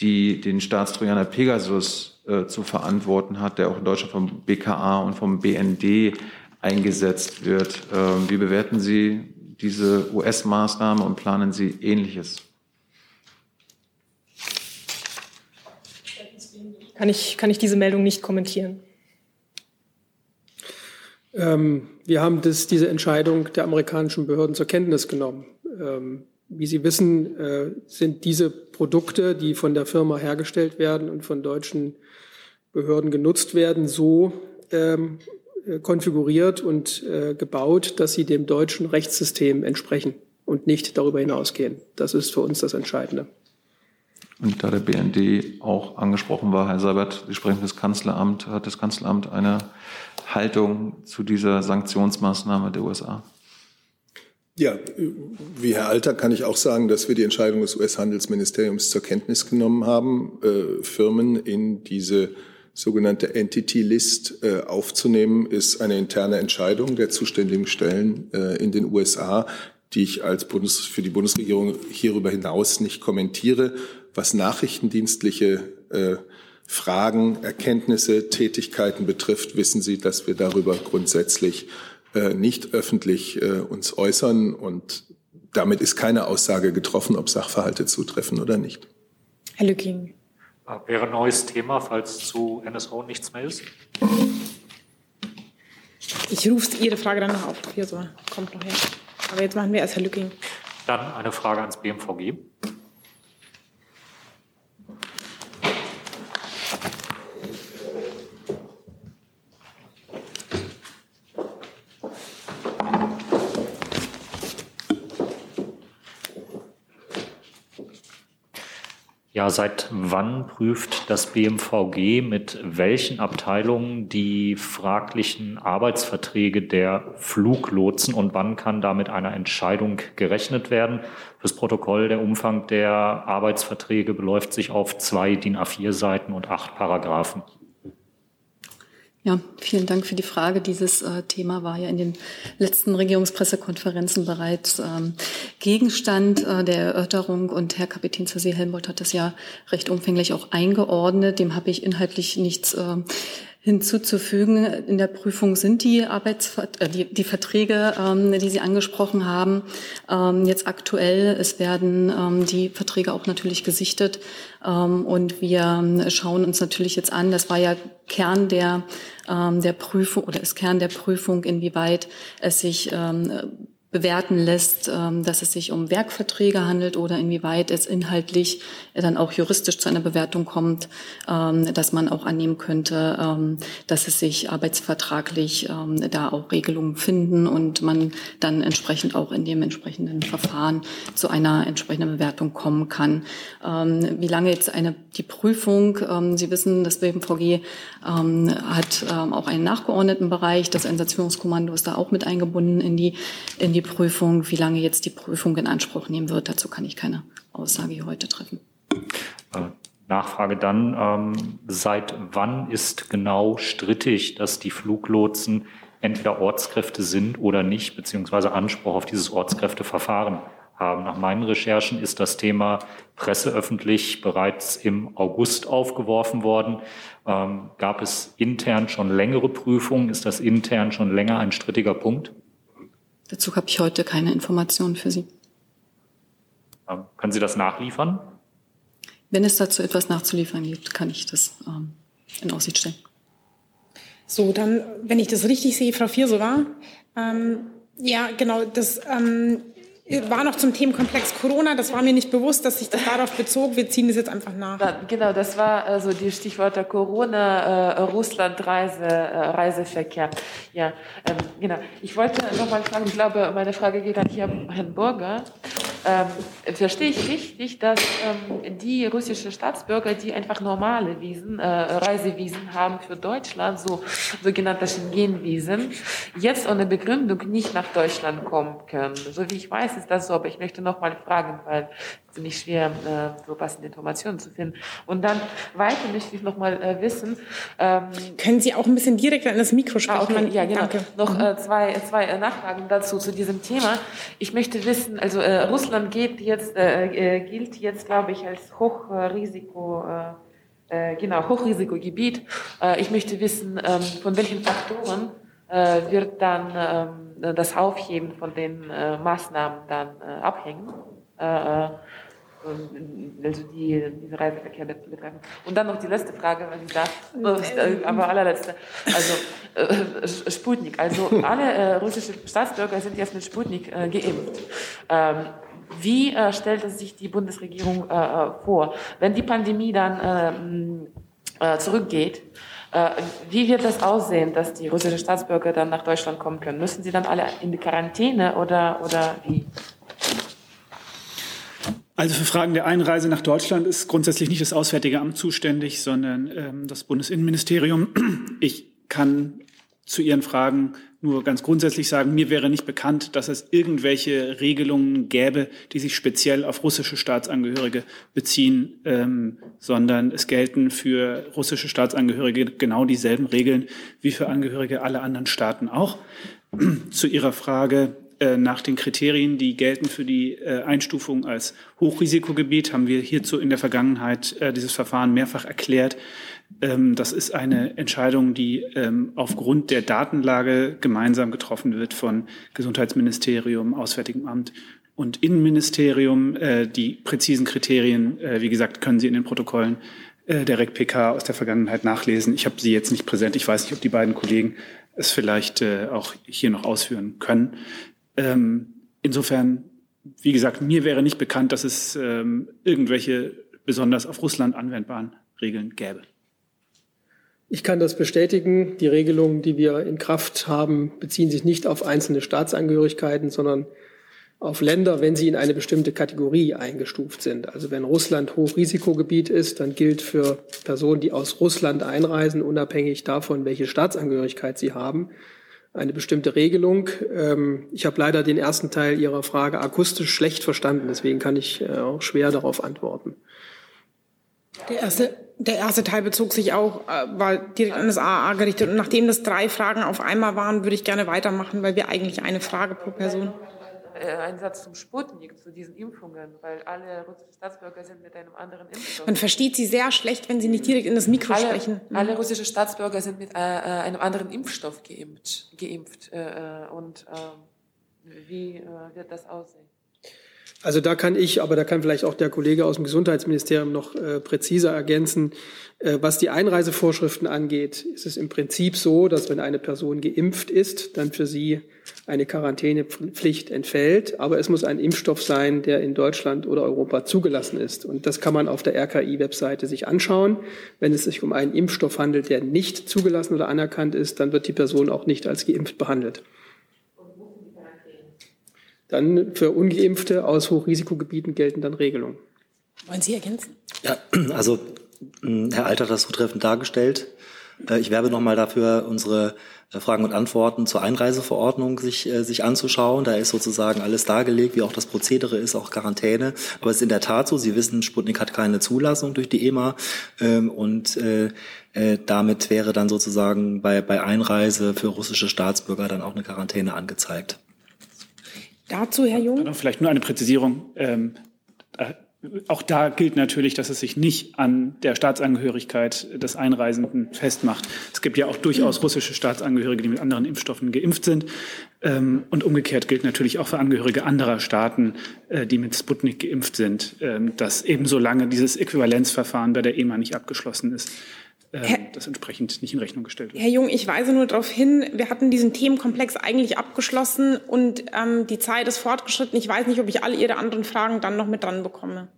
G: die den Staatstrojaner Pegasus äh, zu verantworten hat, der auch in Deutschland vom BKA und vom BND eingesetzt wird. Ähm, wie bewerten Sie diese US-Maßnahme und planen Sie Ähnliches?
K: Kann ich, kann ich diese Meldung nicht kommentieren.
L: Ähm, wir haben das, diese Entscheidung der amerikanischen Behörden zur Kenntnis genommen. Ähm, wie Sie wissen, äh, sind diese Produkte, die von der Firma hergestellt werden und von deutschen Behörden genutzt werden, so ähm, äh, konfiguriert und äh, gebaut, dass sie dem deutschen Rechtssystem entsprechen und nicht darüber hinausgehen. Das ist für uns das Entscheidende.
G: Und da der BND auch angesprochen war, Herr Seibert, Sie sprechen das Kanzleramt, hat das Kanzleramt eine Haltung zu dieser Sanktionsmaßnahme der USA?
B: Ja, wie Herr Alter kann ich auch sagen, dass wir die Entscheidung des US-Handelsministeriums zur Kenntnis genommen haben, äh, Firmen in diese sogenannte Entity List äh, aufzunehmen, ist eine interne Entscheidung der zuständigen Stellen äh, in den USA, die ich als Bundes für die Bundesregierung hierüber hinaus nicht kommentiere. Was nachrichtendienstliche äh, Fragen, Erkenntnisse, Tätigkeiten betrifft, wissen Sie, dass wir darüber grundsätzlich äh, nicht öffentlich äh, uns äußern und damit ist keine Aussage getroffen, ob Sachverhalte zutreffen oder nicht.
A: Herr Lücking.
N: Äh, wäre ein neues Thema, falls zu NSO nichts mehr ist.
A: Ich rufe Ihre Frage dann noch auf. Hier so, kommt noch her. Aber jetzt machen wir erst Herr Lücking.
N: Dann eine Frage ans BMVG. Seit wann prüft das BMVG mit welchen Abteilungen die fraglichen Arbeitsverträge der Fluglotsen und wann kann damit einer Entscheidung gerechnet werden? Fürs Protokoll, der Umfang der Arbeitsverträge beläuft sich auf zwei DIN A4 Seiten und acht Paragraphen.
O: Ja, vielen Dank für die Frage. Dieses äh, Thema war ja in den letzten Regierungspressekonferenzen bereits ähm, Gegenstand äh, der Erörterung und Herr Kapitän zur See hat das ja recht umfänglich auch eingeordnet. Dem habe ich inhaltlich nichts äh, hinzuzufügen. In der Prüfung sind die Arbeitsvert äh, die, die Verträge, ähm, die Sie angesprochen haben, ähm, jetzt aktuell. Es werden ähm, die Verträge auch natürlich gesichtet ähm, und wir ähm, schauen uns natürlich jetzt an. Das war ja Kern der ähm, der Prüfung oder ist Kern der Prüfung, inwieweit es sich bewerten lässt, ähm, dass es sich um Werkverträge handelt oder inwieweit es inhaltlich dann auch juristisch zu einer Bewertung kommt, ähm, dass man auch annehmen könnte, ähm, dass es sich arbeitsvertraglich da auch Regelungen finden und man dann entsprechend auch in dem entsprechenden Verfahren zu einer entsprechenden Bewertung kommen kann. Wie lange jetzt eine die Prüfung, Sie wissen, das BMVG hat auch einen nachgeordneten Bereich, das Einsatzführungskommando ist da auch mit eingebunden in die in die Prüfung. Wie lange jetzt die Prüfung in Anspruch nehmen wird, dazu kann ich keine Aussage heute treffen.
N: Äh, Nachfrage dann, ähm, seit wann ist genau strittig, dass die Fluglotsen entweder Ortskräfte sind oder nicht, beziehungsweise Anspruch auf dieses Ortskräfteverfahren haben. Nach meinen Recherchen ist das Thema presseöffentlich bereits im August aufgeworfen worden. Ähm, gab es intern schon längere Prüfungen? Ist das intern schon länger ein strittiger Punkt?
O: Dazu habe ich heute keine Informationen für Sie.
N: Ähm, können Sie das nachliefern?
O: Wenn es dazu etwas nachzuliefern gibt, kann ich das ähm, in Aussicht stellen.
A: So, dann, wenn ich das richtig sehe, Frau Viersova, ähm, ja, genau, das ähm, war noch zum Themenkomplex Corona. Das war mir nicht bewusst, dass sich das darauf bezog. Wir ziehen das jetzt einfach nach.
P: Genau, das war also die Stichworte Corona, äh, Russland, Reise, äh, Reiseverkehr. Ja, ähm, genau. Ich wollte noch mal fragen, ich glaube, meine Frage geht an Herrn Burger. Ähm, verstehe ich richtig, dass ähm, die russischen Staatsbürger, die einfach normale Wiesen, äh, Reisewiesen haben für Deutschland, so sogenannte Schengen-Wiesen, jetzt ohne Begründung nicht nach Deutschland kommen können? So wie ich weiß, ist das so, aber ich möchte noch mal fragen, weil nicht schwer, äh, so passende Informationen zu finden. Und dann weiter möchte ich noch mal äh, wissen.
A: Ähm, Können Sie auch ein bisschen direkt an das Mikro sprechen?
P: Ah, okay, ja, genau. Danke. Noch mhm. äh, zwei, zwei äh, Nachfragen dazu, zu diesem Thema. Ich möchte wissen, also äh, Russland geht jetzt, äh, äh, gilt jetzt, glaube ich, als Hochrisiko, äh, äh, genau, Hochrisikogebiet. Äh, ich möchte wissen, ähm, von welchen Faktoren äh, wird dann ähm, das Aufheben von den äh, Maßnahmen dann äh, abhängen. Äh also die, diese Reiseverkehr betreffen. Und dann noch die letzte Frage, wenn ich darf, äh, aber allerletzte. Also äh, Sputnik. Also alle äh, russischen Staatsbürger sind jetzt mit Sputnik äh, geimpft. Ähm, wie äh, stellt es sich die Bundesregierung äh, äh vor, wenn die Pandemie dann äh, äh, zurückgeht? Äh, wie wird das aussehen, dass die russischen Staatsbürger dann nach Deutschland kommen können? Müssen sie dann alle in die Quarantäne oder, oder wie?
M: Also für Fragen der Einreise nach Deutschland ist grundsätzlich nicht das Auswärtige Amt zuständig, sondern ähm, das Bundesinnenministerium. Ich kann zu Ihren Fragen nur ganz grundsätzlich sagen, mir wäre nicht bekannt, dass es irgendwelche Regelungen gäbe, die sich speziell auf russische Staatsangehörige beziehen, ähm, sondern es gelten für russische Staatsangehörige genau dieselben Regeln wie für Angehörige aller anderen Staaten auch. Zu Ihrer Frage äh, nach den Kriterien, die gelten für die äh, Einstufung als Hochrisikogebiet, haben wir hierzu in der Vergangenheit äh, dieses Verfahren mehrfach erklärt. Ähm, das ist eine Entscheidung, die ähm, aufgrund der Datenlage gemeinsam getroffen wird von Gesundheitsministerium, Auswärtigem Amt und Innenministerium. Äh, die präzisen Kriterien, äh, wie gesagt, können Sie in den Protokollen äh, der REC-PK aus der Vergangenheit nachlesen. Ich habe sie jetzt nicht präsent. Ich weiß nicht, ob die beiden Kollegen es vielleicht auch hier noch ausführen können. Ähm, insofern, wie gesagt, mir wäre nicht bekannt, dass es irgendwelche besonders auf Russland anwendbaren Regeln gäbe.
L: Ich kann das bestätigen. Die Regelungen, die wir in Kraft haben, beziehen sich nicht auf einzelne Staatsangehörigkeiten, sondern auf Länder, wenn sie in eine bestimmte Kategorie eingestuft sind. Also wenn Russland Hochrisikogebiet ist, dann gilt für Personen, die aus Russland einreisen, unabhängig davon, welche Staatsangehörigkeit sie haben, eine bestimmte Regelung. Ähm, ich habe leider den ersten Teil Ihrer Frage akustisch schlecht verstanden, deswegen kann ich äh, auch schwer darauf antworten.
A: Der erste, der erste Teil bezog sich auch, äh, war direkt an das AA gerichtet. Und nachdem das drei Fragen auf einmal waren, würde ich gerne weitermachen, weil wir eigentlich eine Frage pro Person.
P: Äh, ein Satz zum Sputnik, zu diesen Impfungen, weil alle russischen Staatsbürger sind mit einem anderen Impfstoff.
A: Man versteht Sie sehr schlecht, wenn Sie nicht direkt in das Mikro
P: alle,
A: sprechen. Mhm.
P: Alle russischen Staatsbürger sind mit äh, einem anderen Impfstoff geimpft. geimpft äh, und äh, wie äh, wird das aussehen?
L: Also da kann ich, aber da kann vielleicht auch der Kollege aus dem Gesundheitsministerium noch äh, präziser ergänzen. Äh, was die Einreisevorschriften angeht, ist es im Prinzip so, dass wenn eine Person geimpft ist, dann für sie eine Quarantänepflicht entfällt. Aber es muss ein Impfstoff sein, der in Deutschland oder Europa zugelassen ist. Und das kann man auf der RKI-Webseite sich anschauen. Wenn es sich um einen Impfstoff handelt, der nicht zugelassen oder anerkannt ist, dann wird die Person auch nicht als geimpft behandelt. Dann für Ungeimpfte aus Hochrisikogebieten gelten dann Regelungen.
A: Wollen Sie ergänzen?
I: Ja, also Herr Alter hat das zutreffend dargestellt. Äh, Ich werbe nochmal dafür, unsere äh, Fragen und Antworten zur Einreiseverordnung sich, äh, sich anzuschauen. Da ist sozusagen alles dargelegt, wie auch das Prozedere ist, auch Quarantäne. Aber es ist in der Tat so, Sie wissen, Sputnik hat keine Zulassung durch die EMA. ähm, Und damit wäre dann sozusagen bei, bei Einreise für russische Staatsbürger dann auch eine Quarantäne angezeigt.
A: Dazu, Herr Jung?
M: Vielleicht nur eine Präzisierung. Auch da gilt natürlich, dass es sich nicht an der Staatsangehörigkeit des Einreisenden festmacht. Es gibt ja auch durchaus russische Staatsangehörige, die mit anderen Impfstoffen geimpft sind. Ähm, und umgekehrt gilt natürlich auch für Angehörige anderer Staaten, äh, die mit Sputnik geimpft sind, ähm, dass eben solange dieses Äquivalenzverfahren bei der EMA nicht abgeschlossen ist, ähm,
A: Herr-
M: das entsprechend nicht in Rechnung gestellt wird.
A: Herr Jung, ich weise nur darauf hin, wir hatten diesen Themenkomplex eigentlich abgeschlossen und ähm, die Zeit ist fortgeschritten. Ich weiß nicht, ob ich alle Ihre anderen Fragen dann noch mit dran bekomme.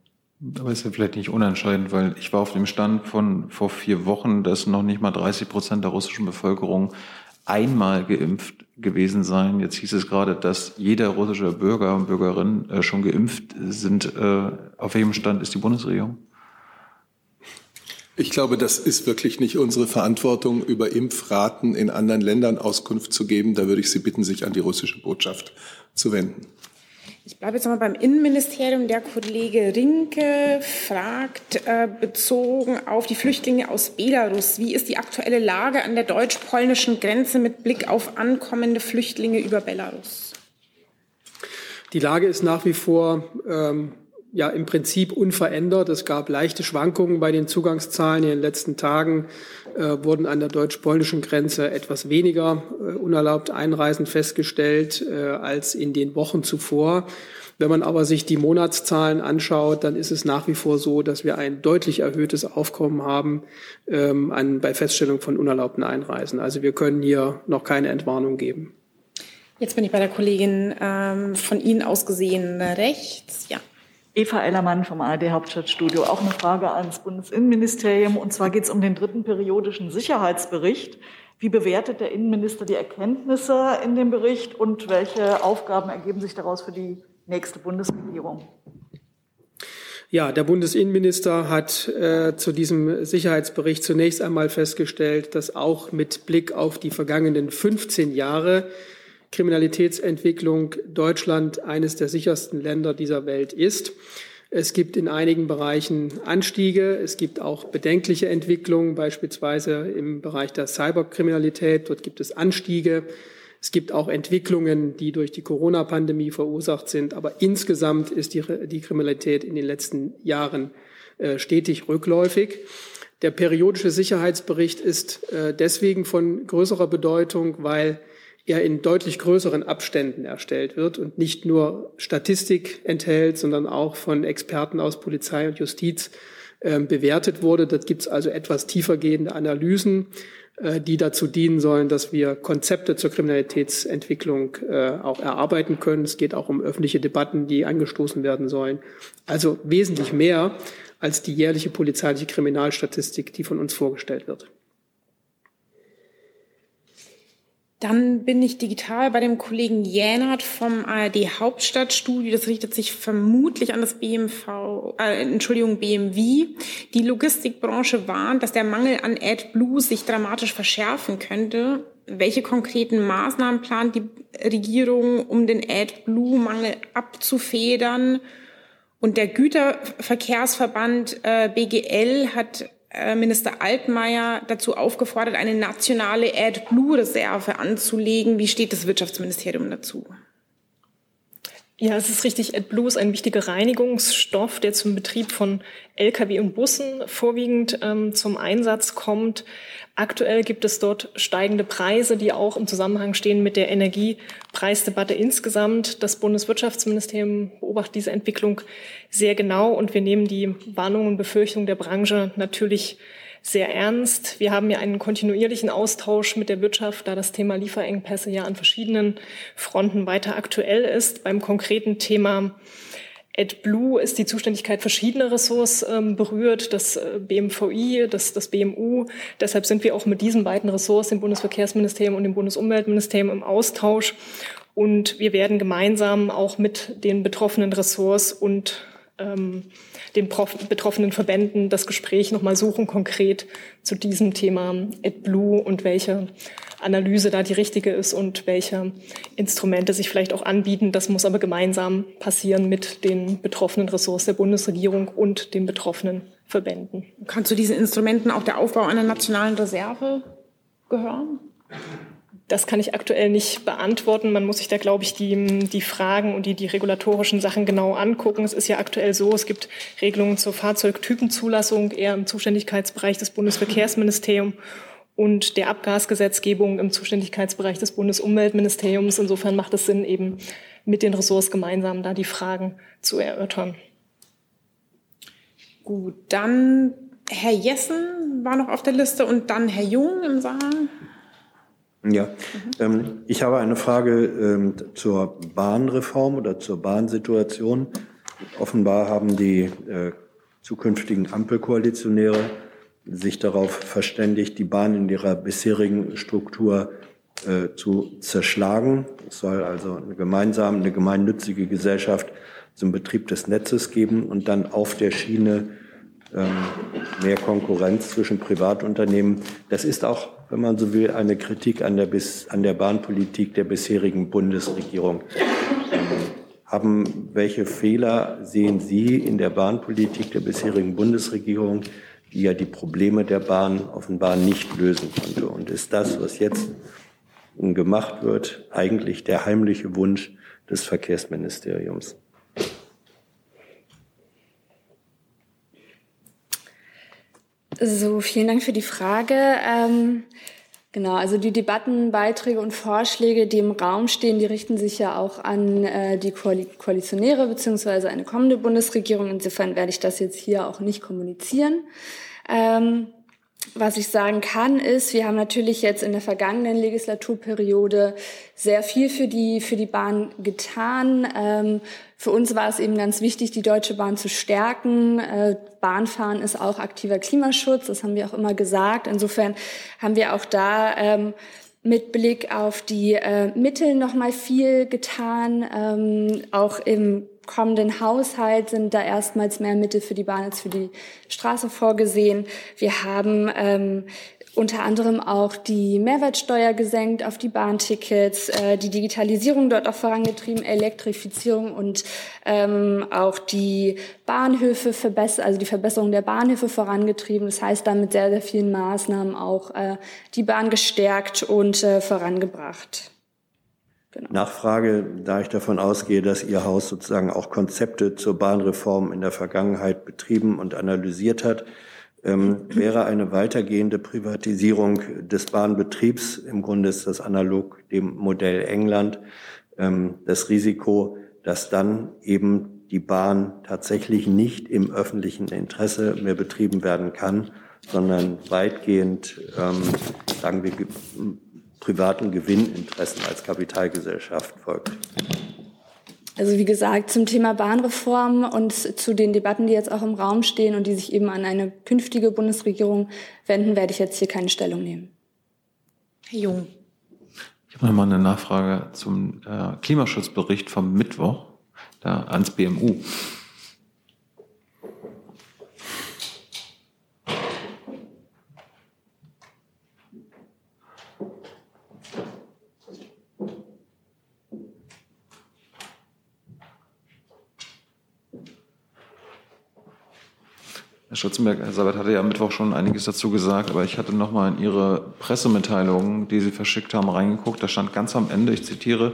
G: Aber ist ja vielleicht nicht unentscheidend, weil ich war auf dem Stand von vor vier Wochen, dass noch nicht mal 30 Prozent der russischen Bevölkerung einmal geimpft gewesen seien. Jetzt hieß es gerade, dass jeder russische Bürger und Bürgerin äh, schon geimpft sind. Äh, Auf welchem Stand ist die Bundesregierung?
B: Ich glaube, das ist wirklich nicht unsere Verantwortung, über Impfraten in anderen Ländern Auskunft zu geben. Da würde ich Sie bitten, sich an die russische Botschaft zu wenden.
A: Ich bleibe jetzt nochmal beim Innenministerium. Der Kollege Rinke fragt, äh, bezogen auf die Flüchtlinge aus Belarus, wie ist die aktuelle Lage an der deutsch-polnischen Grenze mit Blick auf ankommende Flüchtlinge über Belarus?
L: Die Lage ist nach wie vor ähm, ja im Prinzip unverändert. Es gab leichte Schwankungen bei den Zugangszahlen. In den letzten Tagen äh, wurden an der deutsch-polnischen Grenze etwas weniger äh, unerlaubt Einreisen festgestellt äh, als in den Wochen zuvor. Wenn man aber sich die Monatszahlen anschaut, dann ist es nach wie vor so, dass wir ein deutlich erhöhtes Aufkommen haben ähm, an, bei Feststellung von unerlaubten Einreisen. Also wir können hier noch keine Entwarnung geben.
A: Jetzt bin ich bei der Kollegin ähm, von Ihnen aus gesehen rechts. Ja.
Q: Eva Ellermann vom ARD Hauptstadtstudio. Auch eine Frage ans Bundesinnenministerium. Und zwar geht es um den dritten periodischen Sicherheitsbericht. Wie bewertet der Innenminister die Erkenntnisse in dem Bericht und welche Aufgaben ergeben sich daraus für die nächste Bundesregierung?
L: Ja, der Bundesinnenminister hat äh, zu diesem Sicherheitsbericht zunächst einmal festgestellt, dass auch mit Blick auf die vergangenen 15 Jahre Kriminalitätsentwicklung Deutschland eines der sichersten Länder dieser Welt ist. Es gibt in einigen Bereichen Anstiege. Es gibt auch bedenkliche Entwicklungen, beispielsweise im Bereich der Cyberkriminalität. Dort gibt es Anstiege. Es gibt auch Entwicklungen, die durch die Corona-Pandemie verursacht sind. Aber insgesamt ist die, die Kriminalität in den letzten Jahren äh, stetig rückläufig. Der periodische Sicherheitsbericht ist äh, deswegen von größerer Bedeutung, weil er in deutlich größeren Abständen erstellt wird und nicht nur Statistik enthält, sondern auch von Experten aus Polizei und Justiz äh, bewertet wurde. Dort gibt es also etwas tiefergehende Analysen, äh, die dazu dienen sollen, dass wir Konzepte zur Kriminalitätsentwicklung äh, auch erarbeiten können. Es geht auch um öffentliche Debatten, die angestoßen werden sollen. Also wesentlich mehr als die jährliche polizeiliche Kriminalstatistik, die von uns vorgestellt wird.
A: Dann bin ich digital bei dem Kollegen Jänert vom ARD Hauptstadtstudio. Das richtet sich vermutlich an das BMV, äh, Entschuldigung, BMW. Die Logistikbranche warnt, dass der Mangel an AdBlue sich dramatisch verschärfen könnte. Welche konkreten Maßnahmen plant die Regierung, um den AdBlue-Mangel abzufedern? Und der Güterverkehrsverband äh, BGL hat Minister Altmaier dazu aufgefordert, eine nationale AdBlue-Reserve anzulegen. Wie steht das Wirtschaftsministerium dazu?
R: Ja, es ist richtig. AdBlue ist ein wichtiger Reinigungsstoff, der zum Betrieb von Lkw und Bussen vorwiegend ähm, zum Einsatz kommt. Aktuell gibt es dort steigende Preise, die auch im Zusammenhang stehen mit der Energiepreisdebatte insgesamt. Das Bundeswirtschaftsministerium beobachtet diese Entwicklung sehr genau und wir nehmen die Warnungen und Befürchtungen der Branche natürlich sehr ernst. Wir haben ja einen kontinuierlichen Austausch mit der Wirtschaft, da das Thema Lieferengpässe ja an verschiedenen Fronten weiter aktuell ist. Beim konkreten Thema AdBlue ist die Zuständigkeit verschiedener Ressorts ähm, berührt, das äh, BMVI, das, das BMU. Deshalb sind wir auch mit diesen beiden Ressorts, dem Bundesverkehrsministerium und dem Bundesumweltministerium, im Austausch. Und wir werden gemeinsam auch mit den betroffenen Ressorts und ähm, den betroffenen Verbänden das Gespräch nochmal suchen, konkret zu diesem Thema AdBlue und welche Analyse da die richtige ist und welche Instrumente sich vielleicht auch anbieten. Das muss aber gemeinsam passieren mit den betroffenen Ressorts der Bundesregierung und den betroffenen Verbänden.
A: Kann zu diesen Instrumenten auch der Aufbau einer nationalen Reserve gehören?
R: Das kann ich aktuell nicht beantworten. Man muss sich da, glaube ich, die, die Fragen und die, die regulatorischen Sachen genau angucken. Es ist ja aktuell so, es gibt Regelungen zur Fahrzeugtypenzulassung eher im Zuständigkeitsbereich des Bundesverkehrsministeriums und der Abgasgesetzgebung im Zuständigkeitsbereich des Bundesumweltministeriums. Insofern macht es Sinn, eben mit den Ressorts gemeinsam da die Fragen zu erörtern.
A: Gut, dann Herr Jessen war noch auf der Liste und dann Herr Jung im Saal.
H: Ja, mhm. ähm, ich habe eine Frage ähm, zur Bahnreform oder zur Bahnsituation. Offenbar haben die äh, zukünftigen Ampelkoalitionäre sich darauf verständigt, die Bahn in ihrer bisherigen Struktur äh, zu zerschlagen. Es soll also eine gemeinsame, eine gemeinnützige Gesellschaft zum Betrieb des Netzes geben und dann auf der Schiene ähm, mehr Konkurrenz zwischen Privatunternehmen. Das ist auch wenn man so will, eine Kritik an der, bis, an der Bahnpolitik der bisherigen Bundesregierung. Ähm, haben, welche Fehler sehen Sie in der Bahnpolitik der bisherigen Bundesregierung, die ja die Probleme der Bahn offenbar nicht lösen konnte? Und ist das, was jetzt gemacht wird, eigentlich der heimliche Wunsch des Verkehrsministeriums?
S: So, vielen Dank für die Frage. Ähm, genau, also die Debatten, Beiträge und Vorschläge, die im Raum stehen, die richten sich ja auch an äh, die Koalitionäre beziehungsweise eine kommende Bundesregierung. Insofern werde ich das jetzt hier auch nicht kommunizieren. Ähm, was ich sagen kann, ist, wir haben natürlich jetzt in der vergangenen Legislaturperiode sehr viel für die, für die Bahn getan. Ähm, für uns war es eben ganz wichtig, die Deutsche Bahn zu stärken. Äh, Bahnfahren ist auch aktiver Klimaschutz, das haben wir auch immer gesagt. Insofern haben wir auch da ähm, mit Blick auf die äh, Mittel noch mal viel getan, ähm, auch im kommenden Haushalt sind da erstmals mehr Mittel für die Bahn als für die Straße vorgesehen. Wir haben ähm, unter anderem auch die Mehrwertsteuer gesenkt auf die Bahntickets, äh, die Digitalisierung dort auch vorangetrieben, Elektrifizierung und ähm, auch die Bahnhöfe verbessert, also die Verbesserung der Bahnhöfe vorangetrieben. Das heißt, damit sehr, sehr vielen Maßnahmen auch äh, die Bahn gestärkt und äh, vorangebracht.
H: Genau. Nachfrage, da ich davon ausgehe, dass Ihr Haus sozusagen auch Konzepte zur Bahnreform in der Vergangenheit betrieben und analysiert hat, ähm, wäre eine weitergehende Privatisierung des Bahnbetriebs, im Grunde ist das analog dem Modell England, ähm, das Risiko, dass dann eben die Bahn tatsächlich nicht im öffentlichen Interesse mehr betrieben werden kann, sondern weitgehend, ähm, sagen wir, privaten Gewinninteressen als Kapitalgesellschaft folgt.
S: Also wie gesagt, zum Thema Bahnreform und zu den Debatten, die jetzt auch im Raum stehen und die sich eben an eine künftige Bundesregierung wenden, werde ich jetzt hier keine Stellung nehmen.
A: Herr Jung.
G: Ich habe nochmal eine Nachfrage zum äh, Klimaschutzbericht vom Mittwoch da ans BMU. Herr Schutzenberg, Herr Sabat hatte ja am Mittwoch schon einiges dazu gesagt, aber ich hatte nochmal in Ihre Pressemitteilung, die Sie verschickt haben, reingeguckt. Da stand ganz am Ende, ich zitiere,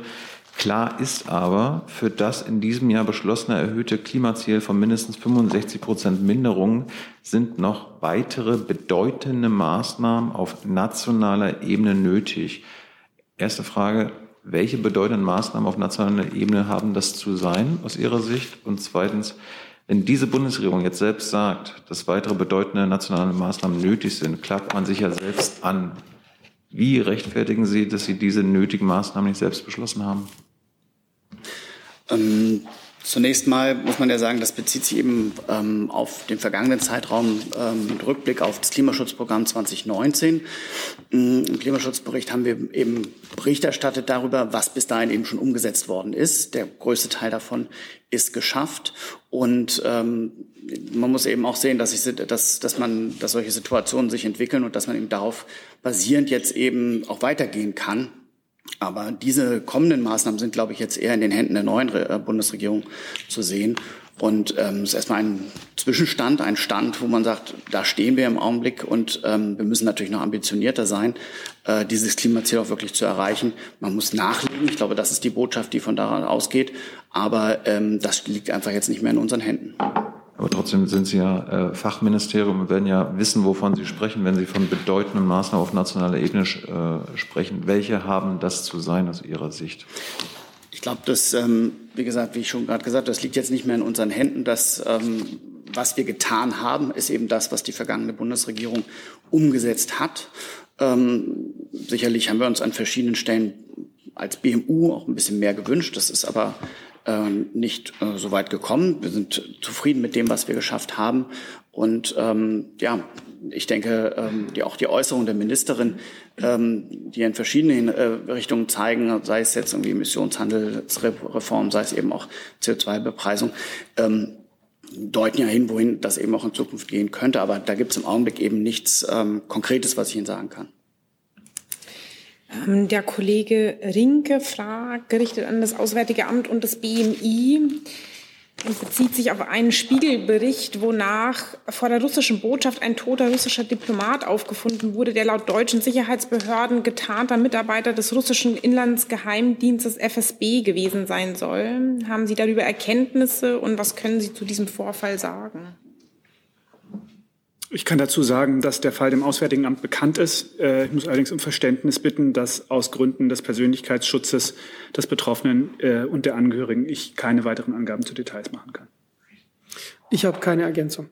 G: Klar ist aber, für das in diesem Jahr beschlossene erhöhte Klimaziel von mindestens 65 Prozent Minderung sind noch weitere bedeutende Maßnahmen auf nationaler Ebene nötig. Erste Frage, welche bedeutenden Maßnahmen auf nationaler Ebene haben das zu sein aus Ihrer Sicht? Und zweitens, wenn diese Bundesregierung jetzt selbst sagt, dass weitere bedeutende nationale Maßnahmen nötig sind, klagt man sich ja selbst an. Wie rechtfertigen Sie, dass Sie diese nötigen Maßnahmen nicht selbst beschlossen haben?
T: Ähm, zunächst mal muss man ja sagen, das bezieht sich eben ähm, auf den vergangenen Zeitraum ähm, mit Rückblick auf das Klimaschutzprogramm 2019. Mm, Im Klimaschutzbericht haben wir eben Bericht erstattet darüber, was bis dahin eben schon umgesetzt worden ist. Der größte Teil davon ist geschafft. Und ähm, man muss eben auch sehen, dass, ich, dass, dass, man, dass solche Situationen sich entwickeln und dass man eben darauf basierend jetzt eben auch weitergehen kann. Aber diese kommenden Maßnahmen sind, glaube ich, jetzt eher in den Händen der neuen äh, Bundesregierung zu sehen. Und ähm, es ist erstmal ein Zwischenstand, ein Stand, wo man sagt, da stehen wir im Augenblick und ähm, wir müssen natürlich noch ambitionierter sein, äh, dieses Klimaziel auch wirklich zu erreichen. Man muss nachlegen. Ich glaube, das ist die Botschaft, die von da ausgeht. Aber ähm, das liegt einfach jetzt nicht mehr in unseren Händen.
G: Aber trotzdem sind Sie ja äh, Fachministerium und werden ja wissen, wovon Sie sprechen, wenn Sie von bedeutenden Maßnahmen auf nationaler Ebene äh, sprechen. Welche haben das zu sein aus Ihrer Sicht?
T: Ich glaube, das, ähm, wie gesagt, wie ich schon gerade gesagt habe, das liegt jetzt nicht mehr in unseren Händen. Das, ähm, was wir getan haben, ist eben das, was die vergangene Bundesregierung umgesetzt hat. Ähm, sicherlich haben wir uns an verschiedenen Stellen als BMU auch ein bisschen mehr gewünscht. Das ist aber äh, nicht äh, so weit gekommen. Wir sind zufrieden mit dem, was wir geschafft haben. Und ähm, ja, ich denke, ähm, die, auch die Äußerungen der Ministerin, ähm, die in verschiedenen äh, Richtungen zeigen, sei es jetzt irgendwie Emissionshandelsreform, sei es eben auch CO2-Bepreisung, ähm, deuten ja hin, wohin das eben auch in Zukunft gehen könnte. Aber da gibt es im Augenblick eben nichts ähm, Konkretes, was ich Ihnen sagen kann.
A: Ähm, der Kollege Rinke fragt, gerichtet an das Auswärtige Amt und das BMI, und bezieht sich auf einen Spiegelbericht, wonach vor der russischen Botschaft ein toter russischer Diplomat aufgefunden wurde, der laut deutschen Sicherheitsbehörden getarnter Mitarbeiter des russischen Inlandsgeheimdienstes FSB gewesen sein soll. Haben Sie darüber Erkenntnisse und was können Sie zu diesem Vorfall sagen?
M: Ich kann dazu sagen, dass der Fall dem Auswärtigen Amt bekannt ist. Äh, ich muss allerdings um Verständnis bitten, dass aus Gründen des Persönlichkeitsschutzes des Betroffenen äh, und der Angehörigen ich keine weiteren Angaben zu Details machen kann.
L: Ich habe keine Ergänzung.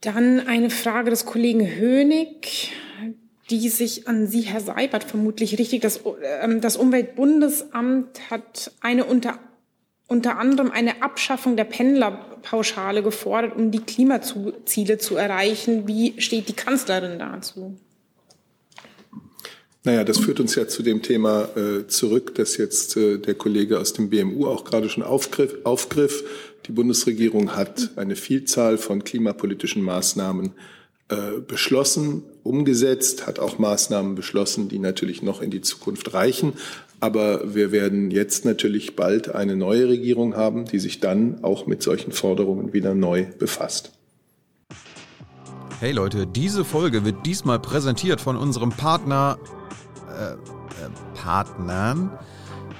A: Dann eine Frage des Kollegen Hönig, die sich an Sie, Herr Seibert, vermutlich richtig. Das, äh, das Umweltbundesamt hat eine unter unter anderem eine Abschaffung der Pendlerpauschale gefordert, um die Klimaziele zu erreichen. Wie steht die Kanzlerin dazu?
B: Naja, das führt uns ja zu dem Thema äh, zurück, das jetzt äh, der Kollege aus dem BMU auch gerade schon aufgriff, aufgriff. Die Bundesregierung hat eine Vielzahl von klimapolitischen Maßnahmen äh, beschlossen, umgesetzt, hat auch Maßnahmen beschlossen, die natürlich noch in die Zukunft reichen. Aber wir werden jetzt natürlich bald eine neue Regierung haben, die sich dann auch mit solchen Forderungen wieder neu befasst.
D: Hey Leute, diese Folge wird diesmal präsentiert von unserem Partner, äh, äh, Partnern,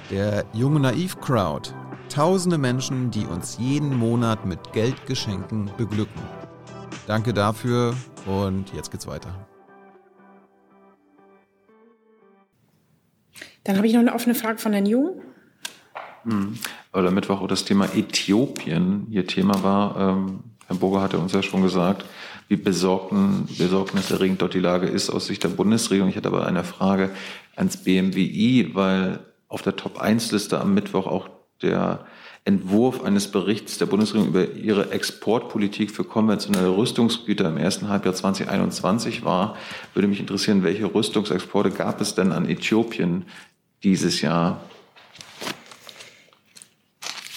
D: der Junge Naiv Crowd. Tausende Menschen, die uns jeden Monat mit Geldgeschenken beglücken. Danke dafür und jetzt geht's weiter.
A: Dann habe ich noch eine offene Frage von Herrn Jung.
G: Hm. Weil am Mittwoch auch das Thema Äthiopien hier Thema war. Ähm, Herr Burger hatte uns ja schon gesagt, wie besorgten, besorgniserregend dort die Lage ist aus Sicht der Bundesregierung. Ich hatte aber eine Frage ans BMWI, weil auf der Top-1-Liste am Mittwoch auch der Entwurf eines Berichts der Bundesregierung über ihre Exportpolitik für konventionelle Rüstungsgüter im ersten Halbjahr 2021 war. Würde mich interessieren, welche Rüstungsexporte gab es denn an Äthiopien dieses Jahr?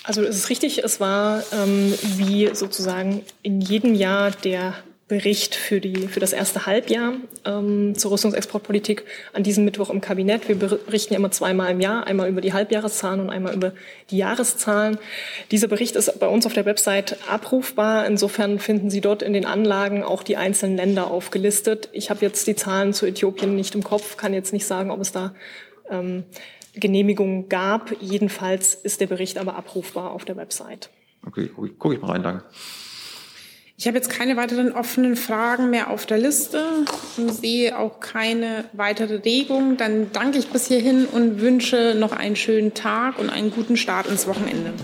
R: Also es ist richtig, es war ähm, wie sozusagen in jedem Jahr der Bericht für, die, für das erste Halbjahr ähm, zur Rüstungsexportpolitik an diesem Mittwoch im Kabinett. Wir berichten immer zweimal im Jahr, einmal über die Halbjahreszahlen und einmal über die Jahreszahlen. Dieser Bericht ist bei uns auf der Website abrufbar. Insofern finden Sie dort in den Anlagen auch die einzelnen Länder aufgelistet. Ich habe jetzt die Zahlen zu Äthiopien nicht im Kopf, kann jetzt nicht sagen, ob es da ähm, Genehmigungen gab. Jedenfalls ist der Bericht aber abrufbar auf der Website.
G: Okay, gucke ich mal rein, danke.
A: Ich habe jetzt keine weiteren offenen Fragen mehr auf der Liste und sehe auch keine weitere Regung. Dann danke ich bis hierhin und wünsche noch einen schönen Tag und einen guten Start ins Wochenende.